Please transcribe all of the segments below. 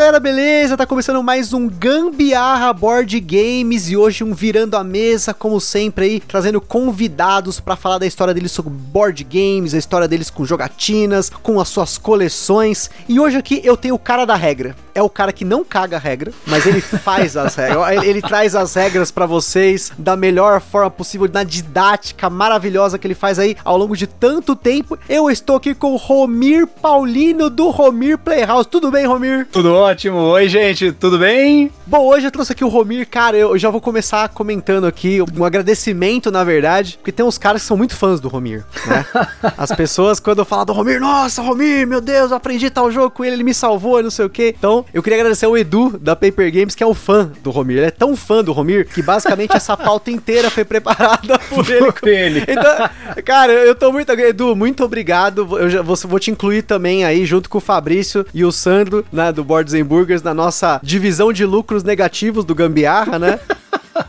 Galera, beleza? Tá começando mais um Gambiarra Board Games e hoje um virando a mesa, como sempre aí, trazendo convidados para falar da história deles sobre board games, a história deles com jogatinas, com as suas coleções. E hoje aqui eu tenho o cara da regra. É o cara que não caga a regra, mas ele faz as regras. Ele, ele traz as regras para vocês da melhor forma possível, na didática maravilhosa que ele faz aí ao longo de tanto tempo. Eu estou aqui com o Romir Paulino do Romir Playhouse. Tudo bem, Romir? Tudo ótimo. Oi, gente, tudo bem? Bom, hoje eu trouxe aqui o Romir, cara, eu já vou começar comentando aqui um agradecimento, na verdade, porque tem uns caras que são muito fãs do Romir, né? As pessoas, quando eu falo do Romir, nossa, Romir, meu Deus, eu aprendi tal jogo com ele, ele me salvou, não sei o quê. Então, eu queria agradecer ao Edu, da Paper Games, que é um fã do Romir. Ele é tão fã do Romir, que basicamente essa pauta inteira foi preparada por ele. Por ele. Então, cara, eu tô muito... Edu, muito obrigado. Eu já vou, vou te incluir também aí, junto com o Fabrício e o Sandro, né, do Boards Burgers, na nossa divisão de lucros negativos do Gambiarra, né?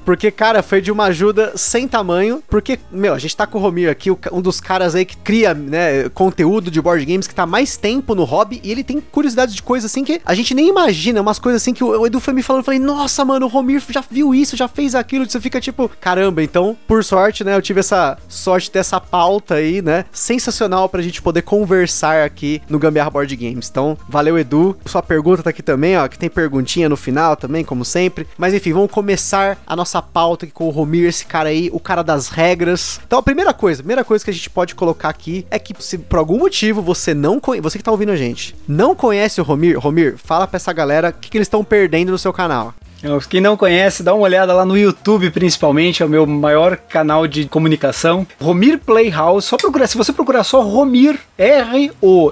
Porque, cara, foi de uma ajuda sem tamanho. Porque, meu, a gente tá com o Romir aqui, um dos caras aí que cria, né, conteúdo de board games que tá mais tempo no hobby. E ele tem curiosidades de coisas assim que a gente nem imagina. Umas coisas assim que o Edu foi me falando. Eu falei, nossa, mano, o Romir já viu isso, já fez aquilo. Você fica tipo, caramba. Então, por sorte, né, eu tive essa sorte de ter essa pauta aí, né, sensacional pra gente poder conversar aqui no Gambiarra Board Games. Então, valeu, Edu. Sua pergunta tá aqui também, ó, que tem perguntinha no final também, como sempre. Mas enfim, vamos começar a nossa pauta aqui com o Romir, esse cara aí, o cara das regras. Então, a primeira coisa, a primeira coisa que a gente pode colocar aqui é que se por algum motivo você não conhece, você que tá ouvindo a gente, não conhece o Romir, Romir, fala pra essa galera o que, que eles estão perdendo no seu canal. Quem não conhece, dá uma olhada lá no YouTube, principalmente, é o meu maior canal de comunicação. Romir Playhouse, só procurar, se você procurar só Romir, R-O-M-I-R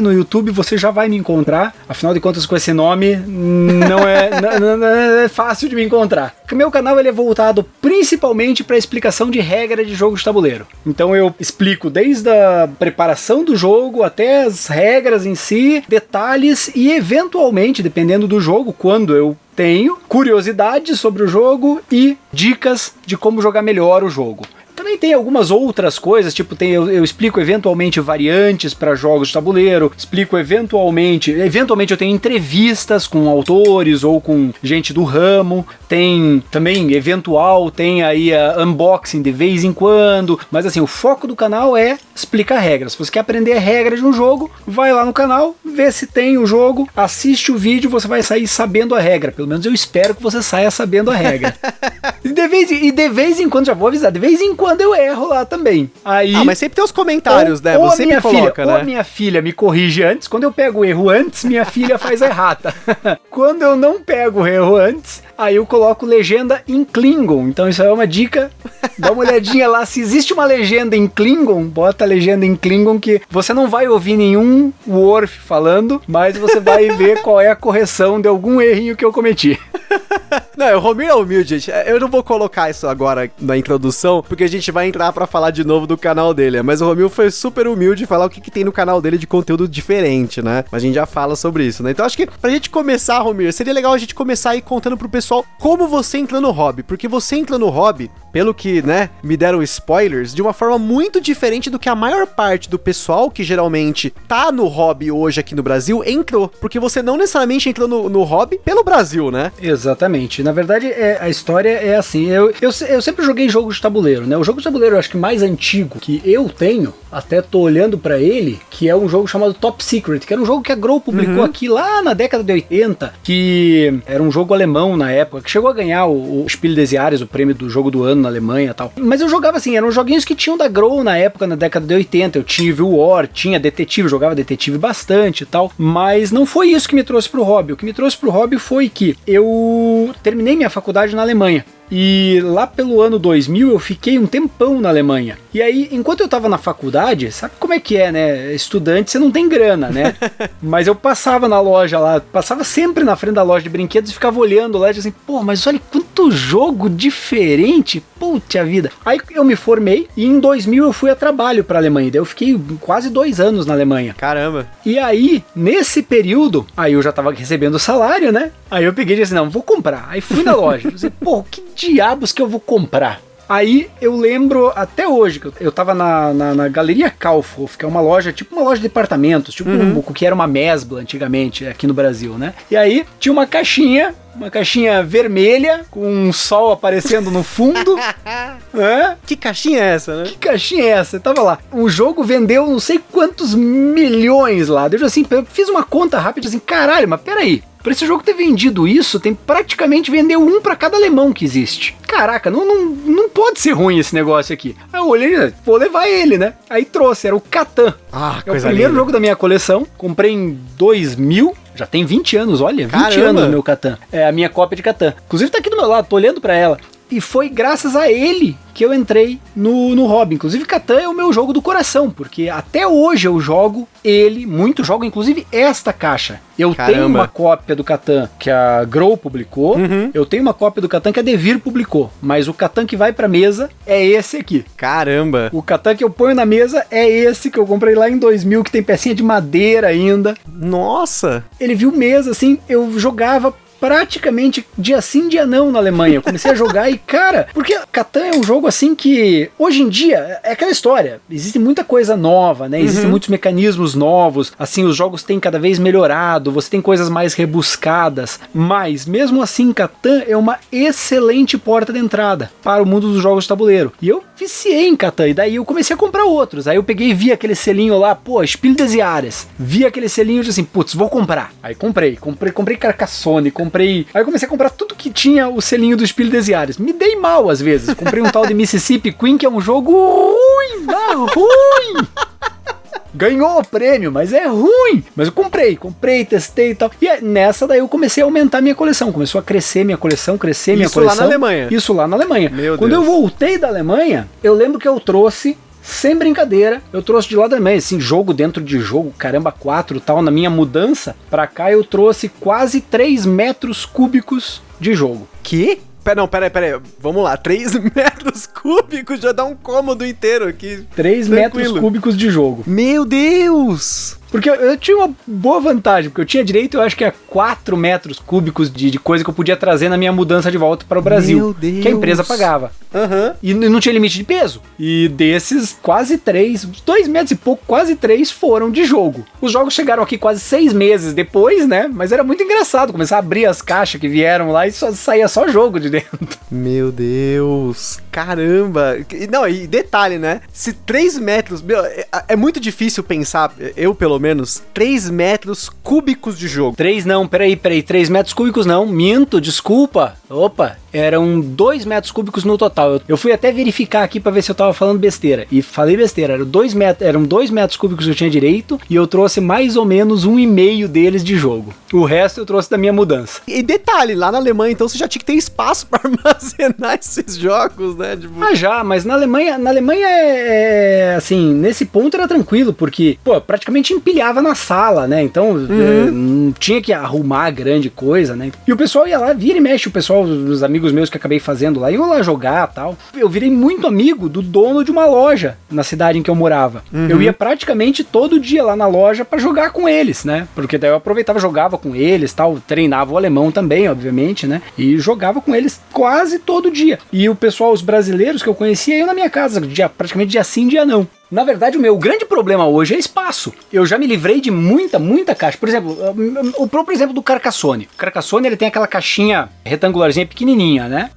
no YouTube, você já vai me encontrar. Afinal de contas, com esse nome, não é, não, não é fácil de me encontrar. O meu canal ele é voltado principalmente para explicação de regra de jogo de tabuleiro. Então eu explico desde a preparação do jogo até as regras em si, detalhes e eventualmente, dependendo do jogo, quando eu tenho curiosidades sobre o jogo e dicas de como jogar melhor o jogo. Também tem algumas outras coisas, tipo, tem, eu, eu explico eventualmente variantes para jogos de tabuleiro, explico eventualmente, eventualmente eu tenho entrevistas com autores ou com gente do ramo, tem também eventual, tem aí a unboxing de vez em quando, mas assim, o foco do canal é explicar regras. Se você quer aprender a regra de um jogo, vai lá no canal, vê se tem o jogo, assiste o vídeo, você vai sair sabendo a regra. Pelo menos eu espero que você saia sabendo a regra. e, de vez, e de vez em quando, já vou avisar, de vez em quando eu erro lá também. Aí, ah, mas sempre tem os comentários, ou, né? Ou Você minha me coloca, filha, né? Ou a minha filha me corrige antes, quando eu pego o erro antes, minha filha faz a errata. quando eu não pego o erro antes, aí eu coloco legenda em Klingon. Então isso é uma dica. Dá uma olhadinha lá. Se existe uma legenda em Klingon, bota a legenda em Klingon que você não vai ouvir nenhum Worf falando, mas você vai ver qual é a correção de algum errinho que eu cometi. Não, o Romir é humilde, gente. Eu não vou colocar isso agora na introdução, porque a gente vai entrar pra falar de novo do canal dele. Mas o Romir foi super humilde falar o que, que tem no canal dele de conteúdo diferente, né? Mas a gente já fala sobre isso, né? Então acho que pra gente começar, Romir, seria legal a gente começar aí contando pro pessoal como você entra no hobby. Porque você entra no hobby, pelo que, né, me deram spoilers, de uma forma muito diferente do que a maior parte do pessoal que geralmente tá no hobby hoje aqui no Brasil entrou. Porque você não necessariamente entrou no, no hobby pelo Brasil, né? Exatamente. Na verdade, é, a história é assim. Eu, eu, eu sempre joguei jogo de tabuleiro, né? O jogo de tabuleiro, eu acho que mais antigo que eu tenho, até tô olhando para ele, que é um jogo chamado Top Secret, que era um jogo que a Grow publicou Uhum. aqui lá na década de 80, que era um jogo alemão na época, que chegou a ganhar o, o Spiel des Jahres, o prêmio do jogo do ano na Alemanha e tal. Mas eu jogava assim, eram joguinhos que tinham da Grow na época, na década de 80. Eu tive o War, tinha detetive, jogava detetive bastante e tal. Mas não foi isso que me trouxe pro hobby. O que me trouxe pro hobby foi que eu terminei minha faculdade na Alemanha. E lá pelo ano 2000 eu fiquei um tempão na Alemanha. E aí, enquanto eu tava na faculdade, sabe como é que é, né? Estudante, você não tem grana, né? mas eu passava na loja lá, passava sempre na frente da loja de brinquedos e ficava olhando lá e assim, pô, mas olha quanto jogo diferente, puta vida. Aí eu me formei e em 2000 eu fui a trabalho pra Alemanha. Daí eu fiquei quase dois anos na Alemanha. Caramba. E aí, nesse período, aí eu já tava recebendo salário, né? Aí eu peguei e disse, não, vou comprar. Aí fui na loja. Eu disse, pô, que diabos que eu vou comprar? Aí eu lembro até hoje que eu, tava na, na, na Galeria Kaufhof, que é uma loja, tipo uma loja de departamentos, tipo Uhum. um, o que era uma Mesbla antigamente aqui no Brasil, né? E aí tinha uma caixinha, uma caixinha vermelha, com um sol aparecendo no fundo. é? Que caixinha é essa, né? Que caixinha é essa? Eu tava lá. O jogo vendeu não sei quantos milhões lá. Eu assim, eu fiz uma conta rápida assim, caralho, mas peraí. Pra esse jogo ter vendido isso, tem praticamente vendeu um pra cada alemão que existe. Caraca, não, não, não pode ser ruim esse negócio aqui. Aí eu olhei, e vou levar ele, né? Aí trouxe, era o Catan. Ah, É o primeiro jogo da minha coleção. Comprei em 2000. Já tem 20 anos, olha, 20 Caramba. anos meu Catan. É a minha cópia de Catan. Inclusive tá aqui do meu lado, tô olhando pra ela. E foi graças a ele que eu entrei no, no hobby. Inclusive, Catan é o meu jogo do coração, porque até hoje eu jogo ele, muito jogo, inclusive esta caixa. Eu Caramba. tenho uma cópia do Catan que a Grow publicou, eu tenho uma cópia do Catan que a Devir publicou, mas o Catan que vai pra mesa é esse aqui. Caramba. O Catan que eu ponho na mesa é esse que eu comprei lá em 2000, que tem pecinha de madeira ainda. Nossa. Ele viu mesa, assim, eu jogava praticamente dia sim, dia não na Alemanha. Eu comecei a jogar e, cara, porque Catan é um jogo assim que, hoje em dia, é aquela história. Existe muita coisa nova, né? Existem muitos mecanismos novos. Assim, os jogos têm cada vez melhorado, você tem coisas mais rebuscadas. Mas, mesmo assim, Catan é uma excelente porta de entrada para o mundo dos jogos de tabuleiro. E eu viciei em Catan, e daí eu comecei a comprar outros. Aí eu peguei e vi aquele selinho lá, pô, Spiel des Jahres. Vi aquele selinho e disse assim, putz, vou comprar. Aí comprei, comprei, comprei Carcassonne, comprei... Aí eu comecei a comprar tudo que tinha o selinho do Spiel des Jahres. Me dei mal às vezes. Comprei um tal de Mississippi Queen, que é um jogo ruim, ah, ruim. Ganhou o prêmio, mas é ruim. Mas eu comprei, comprei, testei e tal. E aí, nessa daí eu comecei a aumentar minha coleção. Começou a crescer minha coleção, crescer minha Isso lá coleção. na Alemanha? Isso lá na Alemanha. Meu Quando Deus. eu voltei da Alemanha, eu lembro que eu trouxe. Sem brincadeira, eu trouxe de lá Alemanha, assim, jogo dentro de jogo, caramba, quatro e tal. Na minha mudança pra cá, eu trouxe quase 3 metros cúbicos de jogo. Que? Pera, não, pera aí, pera aí. Vamos lá. 3 metros cúbicos já dá um cômodo inteiro aqui. 3 Tranquilo. metros cúbicos de jogo. Meu Deus! Porque eu, eu tinha uma boa vantagem, porque eu tinha direito, eu acho que a 4 metros cúbicos de, de coisa que eu podia trazer na minha mudança de volta para o Brasil. Meu Deus. Que a empresa pagava. Aham. E não tinha limite de peso. E desses, quase três, dois metros e pouco, quase três foram de jogo. Os jogos chegaram aqui quase seis meses depois, né? Mas era muito engraçado começar a abrir as caixas que vieram lá e só saía só jogo de dentro. Meu Deus. Caramba. E- Não, e detalhe, né? Se 3 metros. Meu, é, é muito difícil pensar, eu pelo menos, 3 metros cúbicos de jogo. Três não, peraí, peraí, três metros cúbicos não, minto, desculpa. Opa, eram dois metros cúbicos no total. Eu, fui até verificar aqui pra ver se eu tava falando besteira. E falei besteira, eram dois, met eram dois metros cúbicos que eu tinha direito e eu trouxe mais ou menos um e meio deles de jogo. O resto eu trouxe da minha mudança. E detalhe, lá na Alemanha, então você já tinha que ter espaço pra armazenar esses jogos, né? Tipo, Ah, já, mas na Alemanha, na Alemanha é, é, assim, nesse ponto era tranquilo, porque, pô, praticamente empilhava na sala, né? Então, é, não tinha que arrumar grande coisa, né? E o pessoal ia lá, vira e mexe, o pessoal, os amigos meus que acabei fazendo lá, iam lá jogar tal. Eu virei muito amigo do dono de uma loja na cidade em que eu morava. Eu ia praticamente todo dia lá na loja pra jogar com eles, né? Porque daí eu aproveitava, jogava com eles, tal, treinava o alemão também, obviamente, né? E jogava com eles quase todo dia. E o pessoal, os brasileiros que eu conhecia, iam na minha casa, dia, praticamente dia sim, dia não. Na verdade, o meu grande problema hoje é espaço. Eu já me livrei de muita, muita caixa. Por exemplo, o próprio exemplo do Carcassone. O Carcassone, ele tem aquela caixinha retangularzinha pequenininha, né?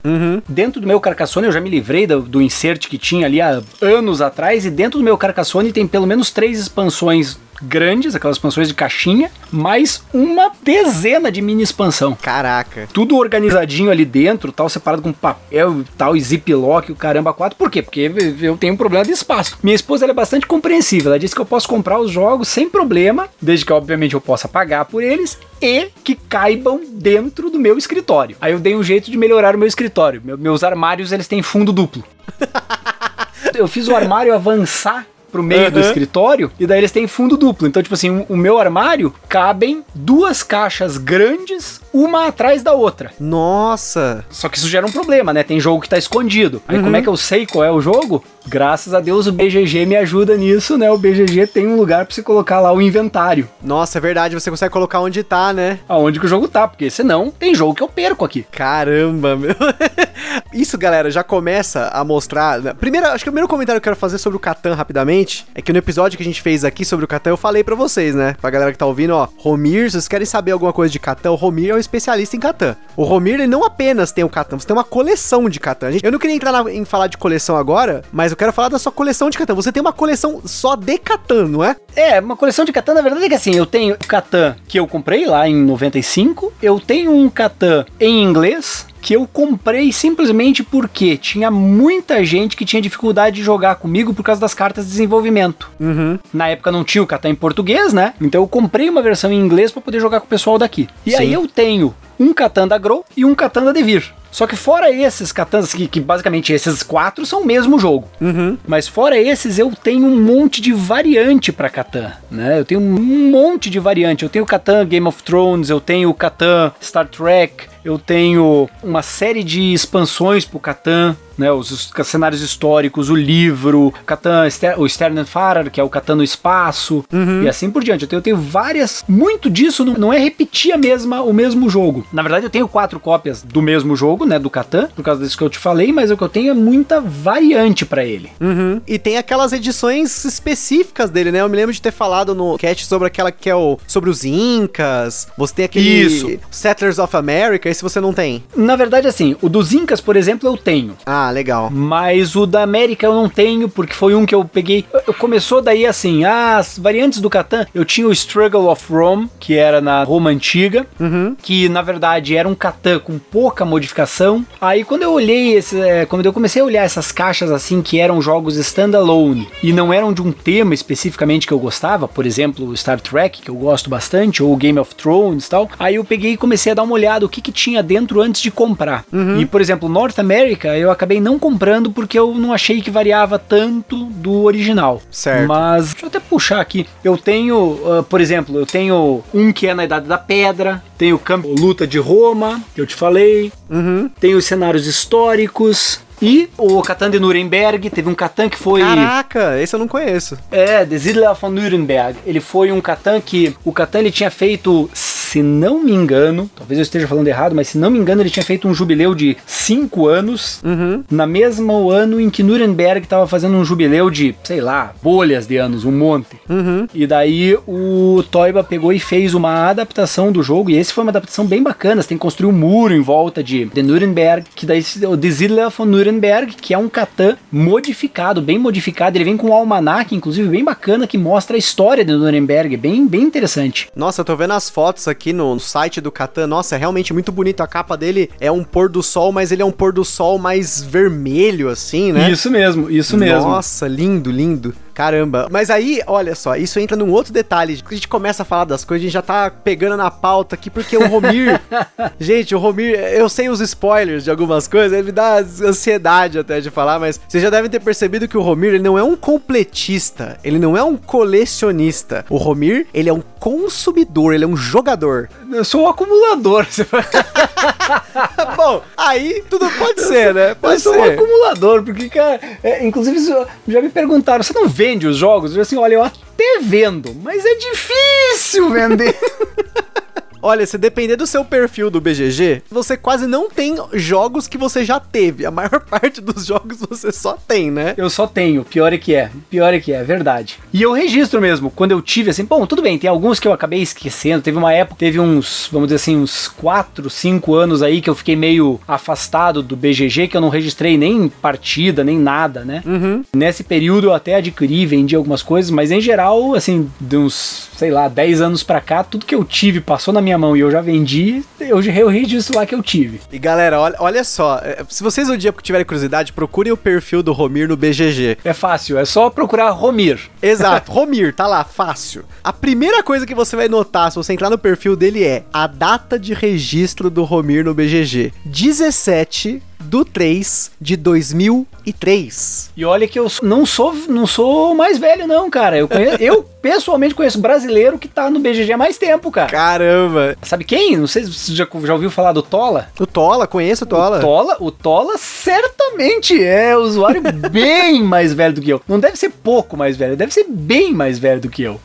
Dentro do meu Carcassone, eu já me livrei do, do insert que tinha ali há anos atrás. E dentro do meu Carcassone tem pelo menos três expansões grandes, aquelas expansões de caixinha, mais uma dezena de mini expansão. Caraca. Tudo organizadinho ali dentro, tal, separado com papel e tal, e ziplock, o caramba, quatro. Por quê? Porque eu tenho um problema de espaço. Minha esposa é bastante compreensível. Ela disse que eu posso comprar os jogos sem problema, desde que, obviamente, eu possa pagar por eles e que caibam dentro do meu escritório. Aí eu dei um jeito de melhorar o meu escritório. Meu- meus armários, eles têm fundo duplo. eu fiz o armário avançar pro meio do Aham. escritório e daí eles têm fundo duplo. Então, tipo assim, o- o meu armário cabem duas caixas grandes, uma atrás da outra. Nossa. Só que isso gera um problema, né? Tem jogo que tá escondido. Aí como é que eu sei qual é o jogo? Graças a Deus o BGG me ajuda nisso, né? O BGG tem um lugar pra você colocar lá o inventário. Nossa, é verdade, você consegue colocar onde tá, né? Aonde que o jogo tá, porque senão tem jogo que eu perco aqui. Caramba, meu. Isso, galera, já começa a mostrar. né? Primeiro, acho que o primeiro comentário que eu quero fazer sobre o Catan rapidamente é que no episódio que a gente fez aqui sobre o Catan, eu falei pra vocês, né? Pra galera que tá ouvindo, ó. Romir, se vocês querem saber alguma coisa de Catan, o Romir é um especialista em Catan. O Romir, ele não apenas tem o Catan, você tem uma coleção de Catan. Eu não queria entrar na- em falar de coleção agora, mas eu quero falar da sua coleção de Catan. Você tem uma coleção só de Catan, não é? É, uma coleção de Catan, na verdade é que assim, eu tenho o Catan que eu comprei lá em 95, eu tenho um Catan em inglês que eu comprei simplesmente porque tinha muita gente que tinha dificuldade de jogar comigo por causa das cartas de desenvolvimento. Uhum. Na época não tinha o Catan em português, né? Então eu comprei uma versão em inglês para poder jogar com o pessoal daqui. E Sim. aí eu tenho um Catan da Grow e um Catan da Devir. Só que fora esses Catans, que, que basicamente esses quatro são o mesmo jogo. Uhum. Mas fora esses, eu tenho um monte de variante pra Catan, né? Eu tenho um monte de variante. Eu tenho o Catan Game of Thrones, eu tenho o Catan Star Trek, eu tenho uma série de expansões pro Catan, né? Os, os cenários históricos, o livro, o Catan, o Stern and Farar, que é o Catan no espaço, e assim por diante. Eu tenho, eu tenho várias. Muito disso não, não é repetir a mesma, o mesmo jogo. Na verdade, eu tenho quatro cópias do mesmo jogo, né? Do Catan, por causa disso que eu te falei, mas o que eu tenho é muita variante pra ele. Uhum. E tem aquelas edições específicas dele, né? Eu me lembro de ter falado no cast sobre aquela que é o. sobre os Incas. Você tem aquele. Isso. Settlers of America, esse você não tem. Na verdade, assim, o dos Incas, por exemplo, eu tenho. Ah, legal. Mas o da América eu não tenho, porque foi um que eu peguei. Eu- Começou daí assim, as variantes do Catan, eu tinha o Struggle of Rome, que era na Roma Antiga, Uhum. que na verdade era um Catan com pouca modificação. Aí quando eu olhei esse, é, quando eu comecei a olhar essas caixas assim que eram jogos standalone e não eram de um tema especificamente que eu gostava, por exemplo, o Star Trek, que eu gosto bastante, ou Game of Thrones e tal, aí eu peguei e comecei a dar uma olhada o que que tinha dentro antes de comprar. E por exemplo, North America eu acabei não comprando porque eu não achei que variava tanto do original. Certo. Mas deixa eu até puxar aqui. Eu tenho, ah, por exemplo, eu tenho um que é na Idade da Pedra, tenho o campo Luta de Roma, que eu te falei, Uhum. tenho os cenários históricos. E o Catan de Nuremberg, teve um Catan que foi. Caraca, esse eu não conheço. É, The Siedler von Nuremberg. Ele foi um Catan que. O Catan ele tinha feito, se não me engano, talvez eu esteja falando errado, mas se não me engano, ele tinha feito um jubileu de 5 anos. Uhum. Na mesmo ano em que Nuremberg estava fazendo um jubileu de, sei lá, bolhas de anos, um monte. Uhum. E daí o Toiba pegou e fez uma adaptação do jogo, e esse foi uma adaptação bem bacana. Você tem que construir um muro em volta de, de Nuremberg, que daí o Desidler von Nuremberg, que é um Catan modificado, bem modificado. Ele vem com um almanac, inclusive, bem bacana, que mostra a história de Nuremberg, bem, bem interessante. Nossa, eu tô vendo as fotos aqui no site do Catan. Nossa, é realmente muito bonito. A capa dele é um pôr do sol, mas ele é um pôr do sol mais vermelho, assim, né? Isso mesmo, isso mesmo. Nossa, lindo, lindo. Caramba. Mas aí, olha só, isso entra num outro detalhe. Quando a gente começa a falar das coisas, a gente já tá pegando na pauta aqui, porque o Romir. gente, o Romir, eu sei os spoilers de algumas coisas, ele me dá ansiedade até de falar, mas vocês já devem ter percebido que o Romir, ele não é um completista, ele não é um colecionista. O Romir, ele é um consumidor, ele é um jogador. Eu sou um acumulador. Você vai- Bom, aí tudo pode ser, né? Eu Pode sou um ser. acumulador, porque, cara, é, inclusive já me perguntaram, você não vende os jogos? Eu assim, olha, eu até vendo, mas é difícil vender. Olha, se depender do seu perfil do BGG, você quase não tem jogos que você já teve. A maior parte dos jogos você só tem, né? Eu só tenho, pior é que é. Pior é que é, verdade. E eu registro mesmo, quando eu tive assim, bom, tudo bem, tem alguns que eu acabei esquecendo. Teve uma época, teve uns, vamos dizer assim, uns 4, 5 anos aí que eu fiquei meio afastado do BGG, que eu não registrei nem partida, nem nada, né? Uhum. Nesse período eu até adquiri, vendi algumas coisas, mas em geral, assim, de uns, sei lá, 10 anos pra cá, tudo que eu tive passou na minha mão e eu já vendi, eu, eu registro lá que eu tive. E galera, olha, olha só, é, se vocês um dia tiverem curiosidade, procurem o perfil do Romir no BGG. É fácil, é só procurar Romir. Exato, Romir, tá lá, fácil. A primeira coisa que você vai notar se você entrar no perfil dele é a data de registro do Romir no BGG. 17 do 3 de 2003. E olha que eu não sou não sou mais velho não, cara. Eu, conheço, eu pessoalmente conheço brasileiro que tá no BGG há mais tempo, cara. Caramba! Sabe quem? Não sei se você já, já ouviu falar do Tola. O Tola, conheço o Tola. O Tola, o Tola certamente é usuário bem mais velho do que eu. Não deve ser pouco mais velho, deve ser bem mais velho do que eu.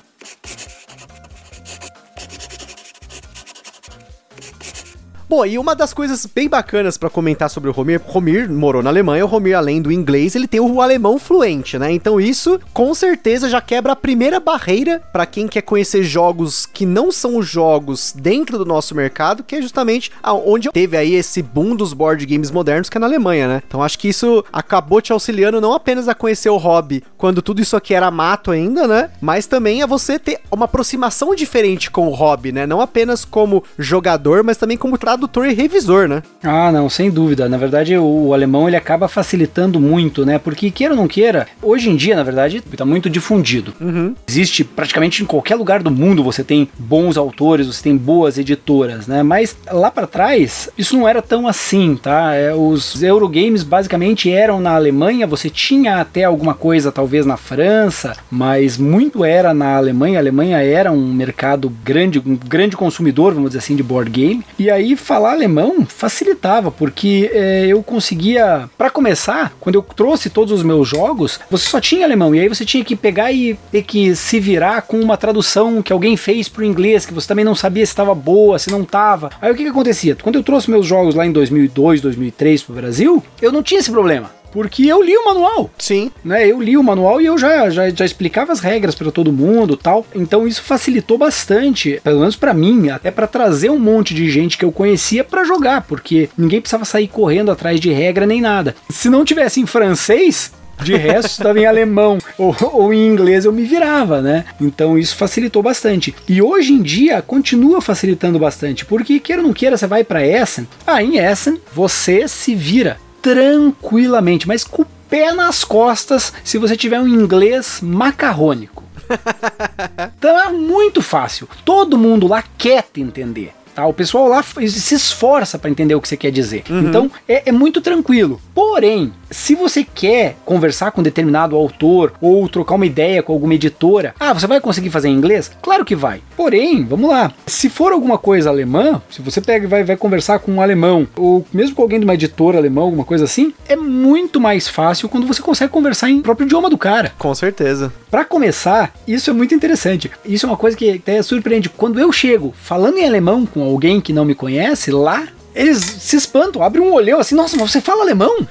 Bom, e uma das coisas bem bacanas para comentar sobre o Romir, Romir morou na Alemanha, o Romir, além do inglês, ele tem o alemão fluente, né? Então isso, com certeza, já quebra a primeira barreira para quem quer conhecer jogos que não são os jogos dentro do nosso mercado, que é justamente onde teve aí esse boom dos board games modernos, que é na Alemanha, né? Então acho que isso acabou te auxiliando não apenas a conhecer o hobby, quando tudo isso aqui era mato ainda, né? Mas também a você ter uma aproximação diferente com o hobby, né? Não apenas como jogador, mas também como tradutor tradutor e revisor, né? Ah, não, sem dúvida. Na verdade, o, o, alemão ele acaba facilitando muito, né? Porque queira ou não queira, hoje em dia, na verdade, está muito difundido. Uhum. Existe praticamente em qualquer lugar do mundo você tem bons autores, você tem boas editoras, né? Mas lá para trás, isso não era tão assim, tá? É, os Eurogames basicamente eram na Alemanha, você tinha até alguma coisa talvez na França, mas muito era na Alemanha. A Alemanha era um mercado grande, um grande consumidor, vamos dizer assim, de board game. E aí falar alemão facilitava, porque é, eu conseguia, para começar, quando eu trouxe todos os meus jogos, você só tinha alemão, e aí você tinha que pegar e ter que se virar com uma tradução que alguém fez pro inglês, que você também não sabia se estava boa, se não estava. Aí o que, que acontecia? Quando eu trouxe meus jogos lá em 2002, 2003 pro Brasil, eu não tinha esse problema. Porque eu li o manual. Sim. Né? Eu li o manual e eu já, já, já explicava as regras para todo mundo tal. Então isso facilitou bastante, pelo menos para mim, até para trazer um monte de gente que eu conhecia para jogar, porque ninguém precisava sair correndo atrás de regra nem nada. Se não tivesse em francês, de resto, estava em alemão ou, ou, em inglês eu me virava, né? Então isso facilitou bastante. E hoje em dia continua facilitando bastante, porque queira ou não queira, você vai para Essen, ah, em Essen você se vira tranquilamente, mas com o pé nas costas se você tiver um inglês macarrônico. então é muito fácil. Todo mundo lá quer te entender. Tá? O pessoal lá se esforça para entender o que você quer dizer. Uhum. Então é, é, muito tranquilo. Porém, se você quer conversar com um determinado autor ou trocar uma ideia com alguma editora, ah, você vai conseguir fazer em inglês? Claro que vai. Porém, vamos lá. Se for alguma coisa alemã, se você pega e vai, vai conversar com um alemão, ou mesmo com alguém de uma editora alemã, alguma coisa assim, é muito mais fácil quando você consegue conversar em próprio idioma do cara. Com certeza. Para começar, isso é muito interessante. Isso é uma coisa que até surpreende. Quando eu chego falando em alemão com alguém que não me conhece lá, eles se espantam, abrem um olhão assim, nossa, mas você fala alemão?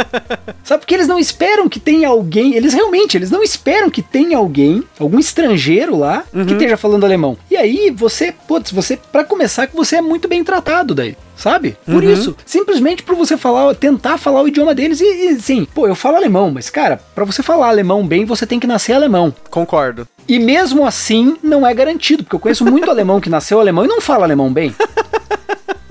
Sabe, porque eles não esperam que tenha alguém, eles realmente, eles não esperam que tenha alguém, algum estrangeiro lá, uhum. que esteja falando alemão. E aí, você, putz, você, para começar, que você é muito bem tratado daí sabe? Por uhum. isso, simplesmente por você falar, tentar falar o idioma deles e, e sim, pô, eu falo alemão, mas cara, para você falar alemão bem, você tem que nascer alemão. Concordo. E mesmo assim, não é garantido, porque eu conheço muito alemão que nasceu alemão e não fala alemão bem.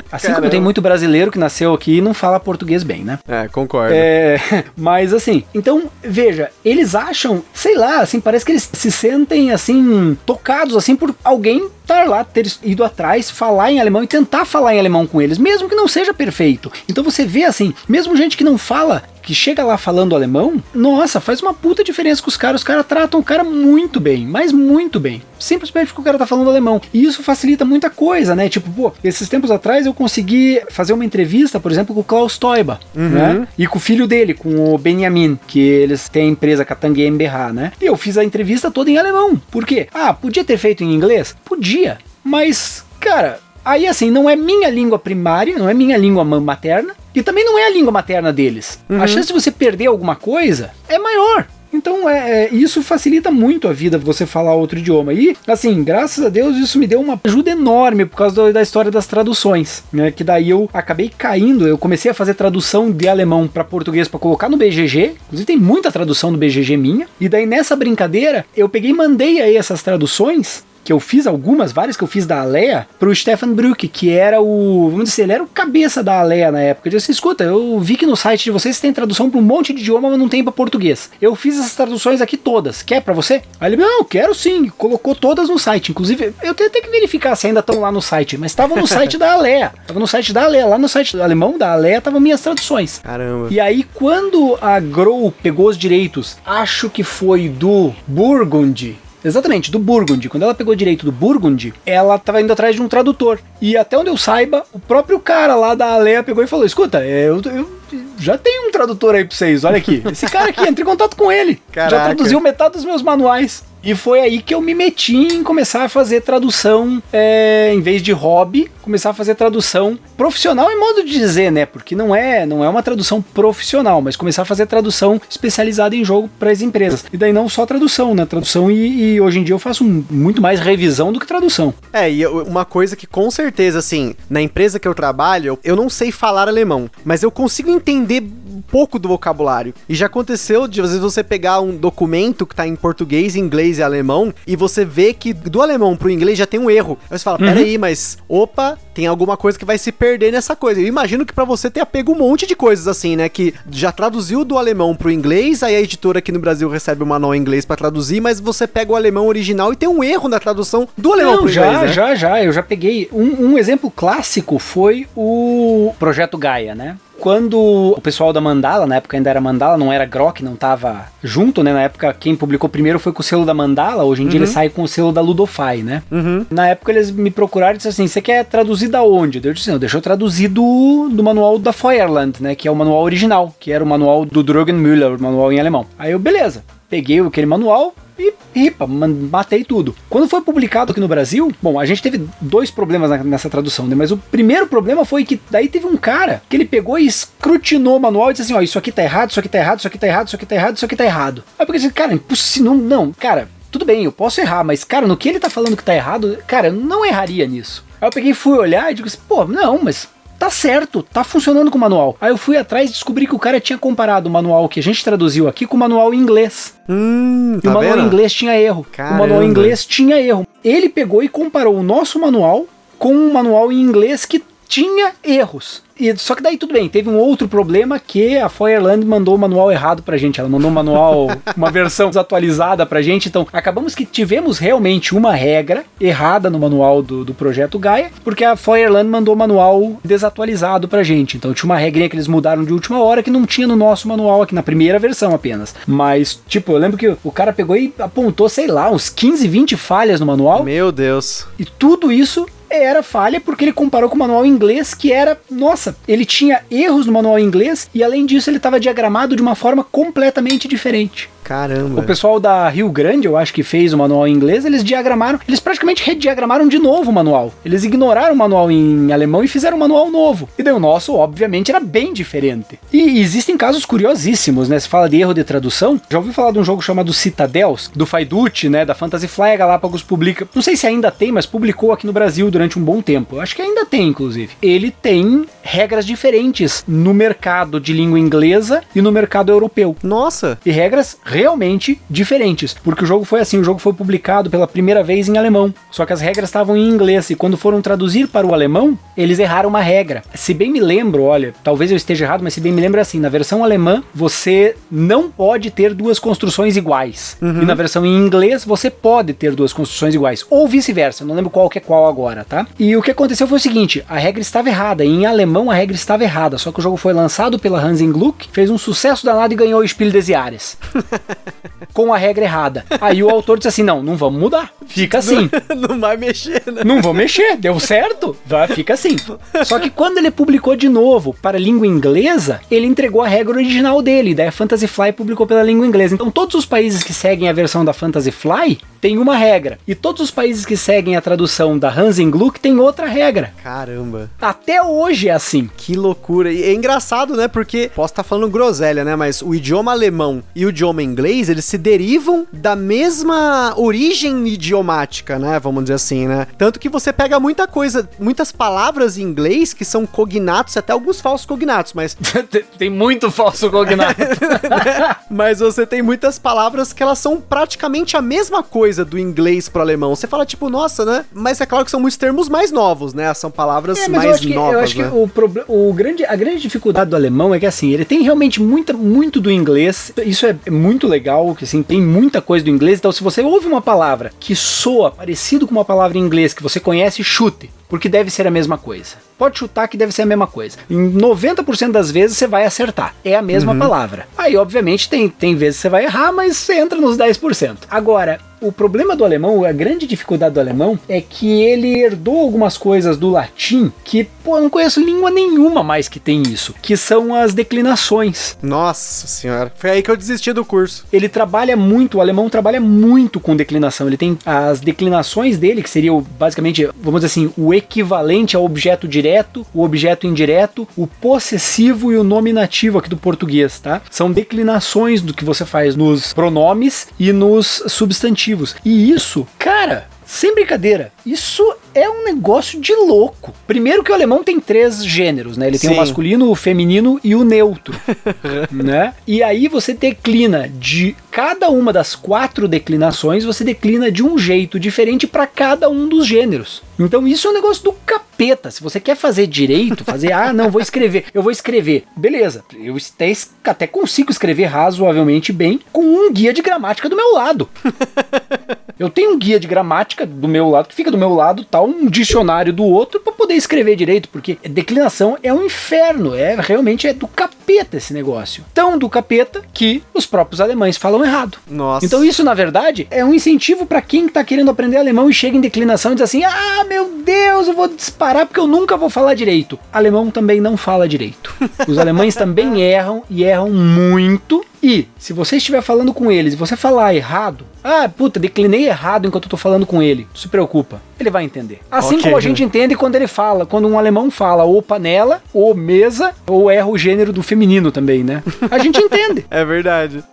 Assim Caramba. como tem muito brasileiro que nasceu aqui e não fala português bem, né? É, concordo. É, mas assim, então, veja, eles acham, sei lá, assim, parece que eles se sentem assim, tocados assim por alguém estar lá, ter ido atrás, falar em alemão e tentar falar em alemão com eles, mesmo que não seja perfeito. Então você vê assim, mesmo gente que não fala que chega lá falando alemão, nossa, faz uma puta diferença com os caras. Os caras tratam o cara muito bem, mas muito bem. Simplesmente porque o cara tá falando alemão. E isso facilita muita coisa, né? Tipo, pô, esses tempos atrás eu consegui fazer uma entrevista, por exemplo, com o Klaus Teuber, uhum. né? E com o filho dele, com o Benjamin, que eles têm a empresa Katang GmbH, né? E eu fiz a entrevista toda em alemão. Por quê? Ah, podia ter feito em inglês? Podia. Mas, cara, Aí, assim, não é minha língua primária, não é minha língua materna, e também não é a língua materna deles. A chance de você perder alguma coisa é maior. Então, é, é, isso facilita muito a vida você falar outro idioma. E, assim, graças a Deus, isso me deu uma ajuda enorme por causa do- da história das traduções, né? Que daí eu acabei caindo, eu comecei a fazer tradução de alemão para português para colocar no BGG. Inclusive, tem muita tradução no BGG minha. E daí, nessa brincadeira, eu peguei e mandei aí essas traduções que eu fiz algumas, várias que eu fiz da Alea, pro Stefan Bruck, que era o, vamos dizer, ele era o cabeça da Alea na época. Eu disse, escuta, eu vi que no site de vocês tem tradução para um monte de idioma, mas não tem para português. Eu fiz essas traduções aqui todas, quer para você? Aí ele, não, quero sim, colocou todas no site. Inclusive, eu tenho até que verificar se ainda estão lá no site, mas estavam no site da Alea. Tava no site da Alea, lá no site alemão da Alea estavam minhas traduções. Caramba. E aí, quando a Grow pegou os direitos, acho que foi do Burgundy. Exatamente, do Burgundy. Quando ela pegou direito do Burgundy, ela tava indo atrás de um tradutor. E até onde eu saiba, o próprio cara lá da Alea pegou e falou: Escuta, eu, eu já tenho um tradutor aí pra vocês, olha aqui. Esse cara aqui, entre em contato com ele. Já Caraca. traduziu metade dos meus manuais. E foi aí que eu me meti em começar a fazer tradução, é, em vez de hobby, começar a fazer tradução profissional em modo de dizer, né? Porque não é, não é uma tradução profissional, mas começar a fazer tradução especializada em jogo para as empresas. E daí não só tradução, né? Tradução e, e hoje em dia eu faço muito mais revisão do que tradução. É, e uma coisa que com certeza, assim, na empresa que eu trabalho, eu não sei falar alemão, mas eu consigo entender um pouco do vocabulário. E já aconteceu de às vezes você pegar um documento que tá em português, inglês e alemão, e você vê que do alemão pro inglês já tem um erro. Aí você fala, peraí, mas opa, tem alguma coisa que vai se perder nessa coisa. Eu imagino que pra você ter apego um monte de coisas assim, né? Que já traduziu do alemão pro inglês, aí a editora aqui no Brasil recebe o manual em inglês pra traduzir, mas você pega o alemão original e tem um erro na tradução do alemão Não, pro já, inglês, né? já, já. Eu já peguei. Um, um exemplo clássico foi o projeto Gaia, né? Quando o pessoal da Mandala, na época ainda era Mandala, não era Grok, não tava junto, né? Na época quem publicou primeiro foi com o selo da Mandala, hoje em dia ele sai com o selo da Ludofy, né? Uhum. Na época eles me procuraram e disseram assim: você quer traduzir da onde? Eu disse: não, deixa eu traduzir do, do manual da Feuerland, né? Que é o manual original, que era o manual do Drogenmüller, o manual em alemão. Aí eu, beleza, peguei aquele manual e ripa, matei tudo. Quando foi publicado aqui no Brasil, bom, a gente teve dois problemas nessa tradução, né? Mas o primeiro problema foi que daí teve um cara que ele pegou e escrutinou o manual e disse assim: ó, isso aqui tá errado, isso aqui tá errado, isso aqui tá errado, isso aqui tá errado, isso aqui tá errado. Aí eu peguei assim, cara, impossível, não, não, cara, tudo bem, eu posso errar, mas, cara, no que ele tá falando que tá errado, cara, eu não erraria nisso. Aí eu peguei e fui olhar e digo assim, pô, não, mas tá certo, tá funcionando com o manual. Aí eu fui atrás e descobri que o cara tinha comparado o manual que a gente traduziu aqui com o manual em inglês. Hum, E tá o manual vendo? em inglês tinha erro. Caramba. O manual em inglês tinha erro. Ele pegou e comparou o nosso manual com um manual em inglês que tinha erros. E, só que daí tudo bem, teve um outro problema que a Feuerland mandou o manual errado pra gente. Ela mandou um manual, uma versão desatualizada pra gente. Então, acabamos que tivemos realmente uma regra errada no manual do, do projeto Gaia, porque a Feuerland mandou o manual desatualizado pra gente. Então, tinha uma regrinha que eles mudaram de última hora que não tinha no nosso manual aqui, na primeira versão apenas. Mas, tipo, eu lembro que o cara pegou e apontou, sei lá, uns 15, 20 falhas no manual. Meu Deus. E tudo isso era falha porque ele comparou com o manual inglês que era, nossa, ele tinha erros no manual inglês e além disso ele estava diagramado de uma forma completamente diferente. Caramba. O pessoal da Rio Grande, eu acho que fez o manual em inglês, eles diagramaram, eles praticamente rediagramaram de novo o manual. Eles ignoraram o manual em alemão e fizeram um manual novo. E daí o nosso, obviamente, era bem diferente. E existem casos curiosíssimos, né? Se fala de erro de tradução. Já ouviu falar de um jogo chamado Citadels, do Faiducci, né? Da Fantasy Fly, a Galápagos publica. Não sei se ainda tem, mas publicou aqui no Brasil durante um bom tempo. Eu acho que ainda tem, inclusive. Ele tem regras diferentes no mercado de língua inglesa e no mercado europeu Nossa. e regras realmente diferentes, porque o jogo foi assim, o jogo foi publicado pela primeira vez em alemão, só que as regras estavam em inglês e quando foram traduzir para o alemão, eles erraram uma regra. Se bem me lembro, olha, talvez eu esteja errado, mas se bem me lembro é assim, na versão alemã você não pode ter duas construções iguais. E na versão em inglês você pode ter duas construções iguais, ou vice-versa, não lembro qual que é qual agora, tá? E o que aconteceu foi o seguinte, a regra estava errada, e em alemão a regra estava errada, só que o jogo foi lançado pela Hansen Gluck, fez um sucesso danado e ganhou o Spiel des Jahres. com a regra errada. Aí o autor disse assim: não, não vamos mudar. Fica assim. não vai mexer, né? Não vou mexer, deu certo? Vai, fica assim. Só que quando ele publicou de novo para a língua inglesa, ele entregou a regra original dele. Daí a Fantasy Fly publicou pela língua inglesa. Então todos os países que seguem a versão da Fantasy Fly têm uma regra. E todos os países que seguem a tradução da Hansen Gluck têm outra regra. Caramba. Até hoje é assim. Que loucura. E é engraçado, né? Porque posso estar falando groselha, né? Mas o idioma alemão e o idioma inglês, eles se derivam da mesma origem idiomática, né? Vamos dizer assim, né? Tanto que você pega muita coisa, muitas palavras em inglês que são cognatos, até alguns falsos cognatos, mas. tem muito falso cognato. mas você tem muitas palavras que elas são praticamente a mesma coisa do inglês pro alemão. Você fala, tipo, nossa, né? Mas é claro que são muitos termos mais novos, né? São palavras É, mas mais eu acho que, novas. eu acho né? que o, proble- o grande, a grande dificuldade do alemão é que assim, ele tem realmente muita, muito do inglês. Isso é muito legal, que assim, tem muita coisa do inglês. Então, se você ouve uma palavra que soa parecido com uma palavra em inglês que você conhece, chute. Porque deve ser a mesma coisa. Pode chutar que deve ser a mesma coisa. Em 90% das vezes você vai acertar. É a mesma palavra. Aí, obviamente, tem, tem vezes que você vai errar, mas você entra nos 10%. Agora, o problema do alemão, a grande dificuldade do alemão é que ele herdou algumas coisas do latim que, pô, eu não conheço língua nenhuma mais que tem isso, que são as declinações. Nossa senhora. Foi aí que eu desisti do curso. Ele trabalha muito, o alemão trabalha muito com declinação. Ele tem as declinações dele, que seria basicamente, vamos dizer assim, o equivalente ao objeto direto, o objeto indireto, o possessivo e o nominativo aqui do português, tá? São declinações do que você faz nos pronomes e nos substantivos. E isso, cara, sem brincadeira, isso é um negócio de louco. Primeiro que o alemão tem três gêneros, né? Ele tem o Sim. masculino, o feminino e o neutro, né? E aí você declina de cada uma das quatro declinações, você declina de um jeito diferente para cada um dos gêneros. Então isso é um negócio do capeta. Se você quer fazer direito, fazer, ah, não, vou escrever, eu vou escrever. Beleza, eu até, até consigo escrever razoavelmente bem com um guia de gramática do meu lado. Eu tenho um guia de gramática do meu lado, que fica do meu lado, tal, um dicionário do outro, para poder escrever direito, porque declinação é um inferno, é realmente é do capeta esse negócio. Tão do capeta que os próprios alemães falam errado. Nossa. Então isso, na verdade, é um incentivo para quem tá querendo aprender alemão e chega em declinação e diz assim: "Ah, meu Deus, eu vou disparar porque eu nunca vou falar direito". Alemão também não fala direito. Os alemães também erram e erram muito. E se você estiver falando com eles e você falar errado, ah, puta, declinei errado enquanto eu tô falando com ele. Não se preocupa, ele vai entender. Assim Ok. como a gente entende quando ele fala, quando um alemão fala ou panela, ou mesa, ou erra o gênero do feminino também, né? A gente entende. É verdade.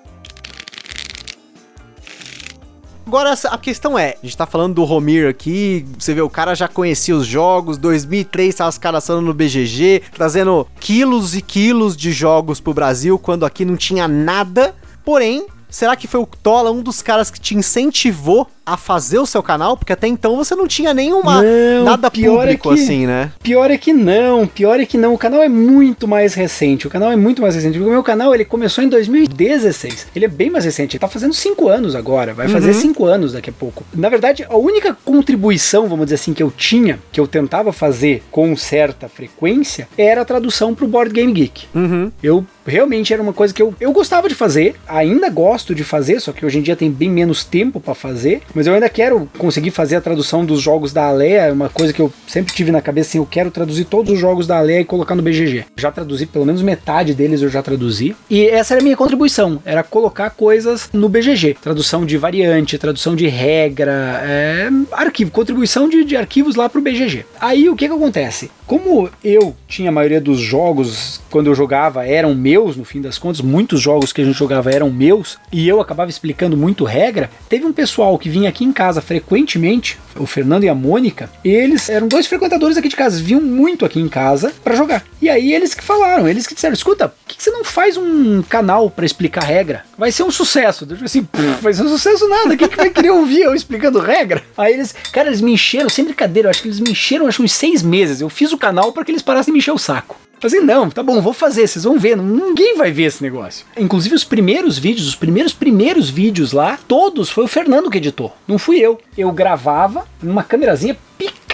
Agora, a questão é, a gente tá falando do Romir aqui, você vê, o cara já conhecia os jogos, 2003 tava os caras assinando no BGG, trazendo quilos e quilos de jogos pro Brasil, quando aqui não tinha nada. Porém, será que foi o Tola um dos caras que te incentivou a fazer o seu canal? Porque até então você não tinha nenhuma, Não, nada pior é público que- assim, né? Pior é que não, pior é que não. O canal é muito mais recente. O canal é muito mais recente. O meu canal ele começou em 2016. Ele é bem mais recente. Ele tá fazendo 5 anos agora. Vai fazer 5 anos daqui a pouco. Na verdade, a única contribuição, vamos dizer assim, que eu tinha, que eu tentava fazer com certa frequência, era a tradução pro Board Game Geek. Uhum. Eu realmente era uma coisa que eu, eu gostava de fazer, ainda gosto de fazer, só que hoje em dia tem bem menos tempo pra fazer, mas eu ainda quero conseguir fazer a tradução dos jogos da Alea, é uma coisa que eu sempre tive na cabeça, assim, eu quero traduzir todos os jogos da Alea e colocar no BGG. Já traduzi, pelo menos metade deles eu já traduzi, e essa era a minha contribuição, era colocar coisas no BGG, tradução de variante, tradução de regra, é, arquivo, contribuição de, de arquivos lá pro BGG. Aí o que que acontece? Como eu tinha a maioria dos jogos, quando eu jogava, eram meus, no fim das contas, muitos jogos que a gente jogava eram meus, e eu acabava explicando muito regra, teve um pessoal que vinha aqui em casa frequentemente, o Fernando e a Mônica, eles eram dois frequentadores aqui de casa, vinham muito aqui em casa pra jogar. E aí eles que falaram, eles que disseram, escuta, por que, que você não faz um canal pra explicar regra? Vai ser um sucesso. Eu assim, "Pff, vai ser um sucesso nada, quem que vai querer ouvir eu explicando regra? Aí eles, cara, eles me encheram, sem brincadeira, eu acho que eles me encheram, acho uns seis meses. Eu fiz o canal para que eles parassem de encher o saco. Assim, não, tá bom, vou fazer, vocês vão ver, ninguém vai ver esse negócio. Inclusive os primeiros vídeos, os primeiros primeiros vídeos lá, todos foi o Fernando que editou, não fui eu. Eu gravava numa câmerazinha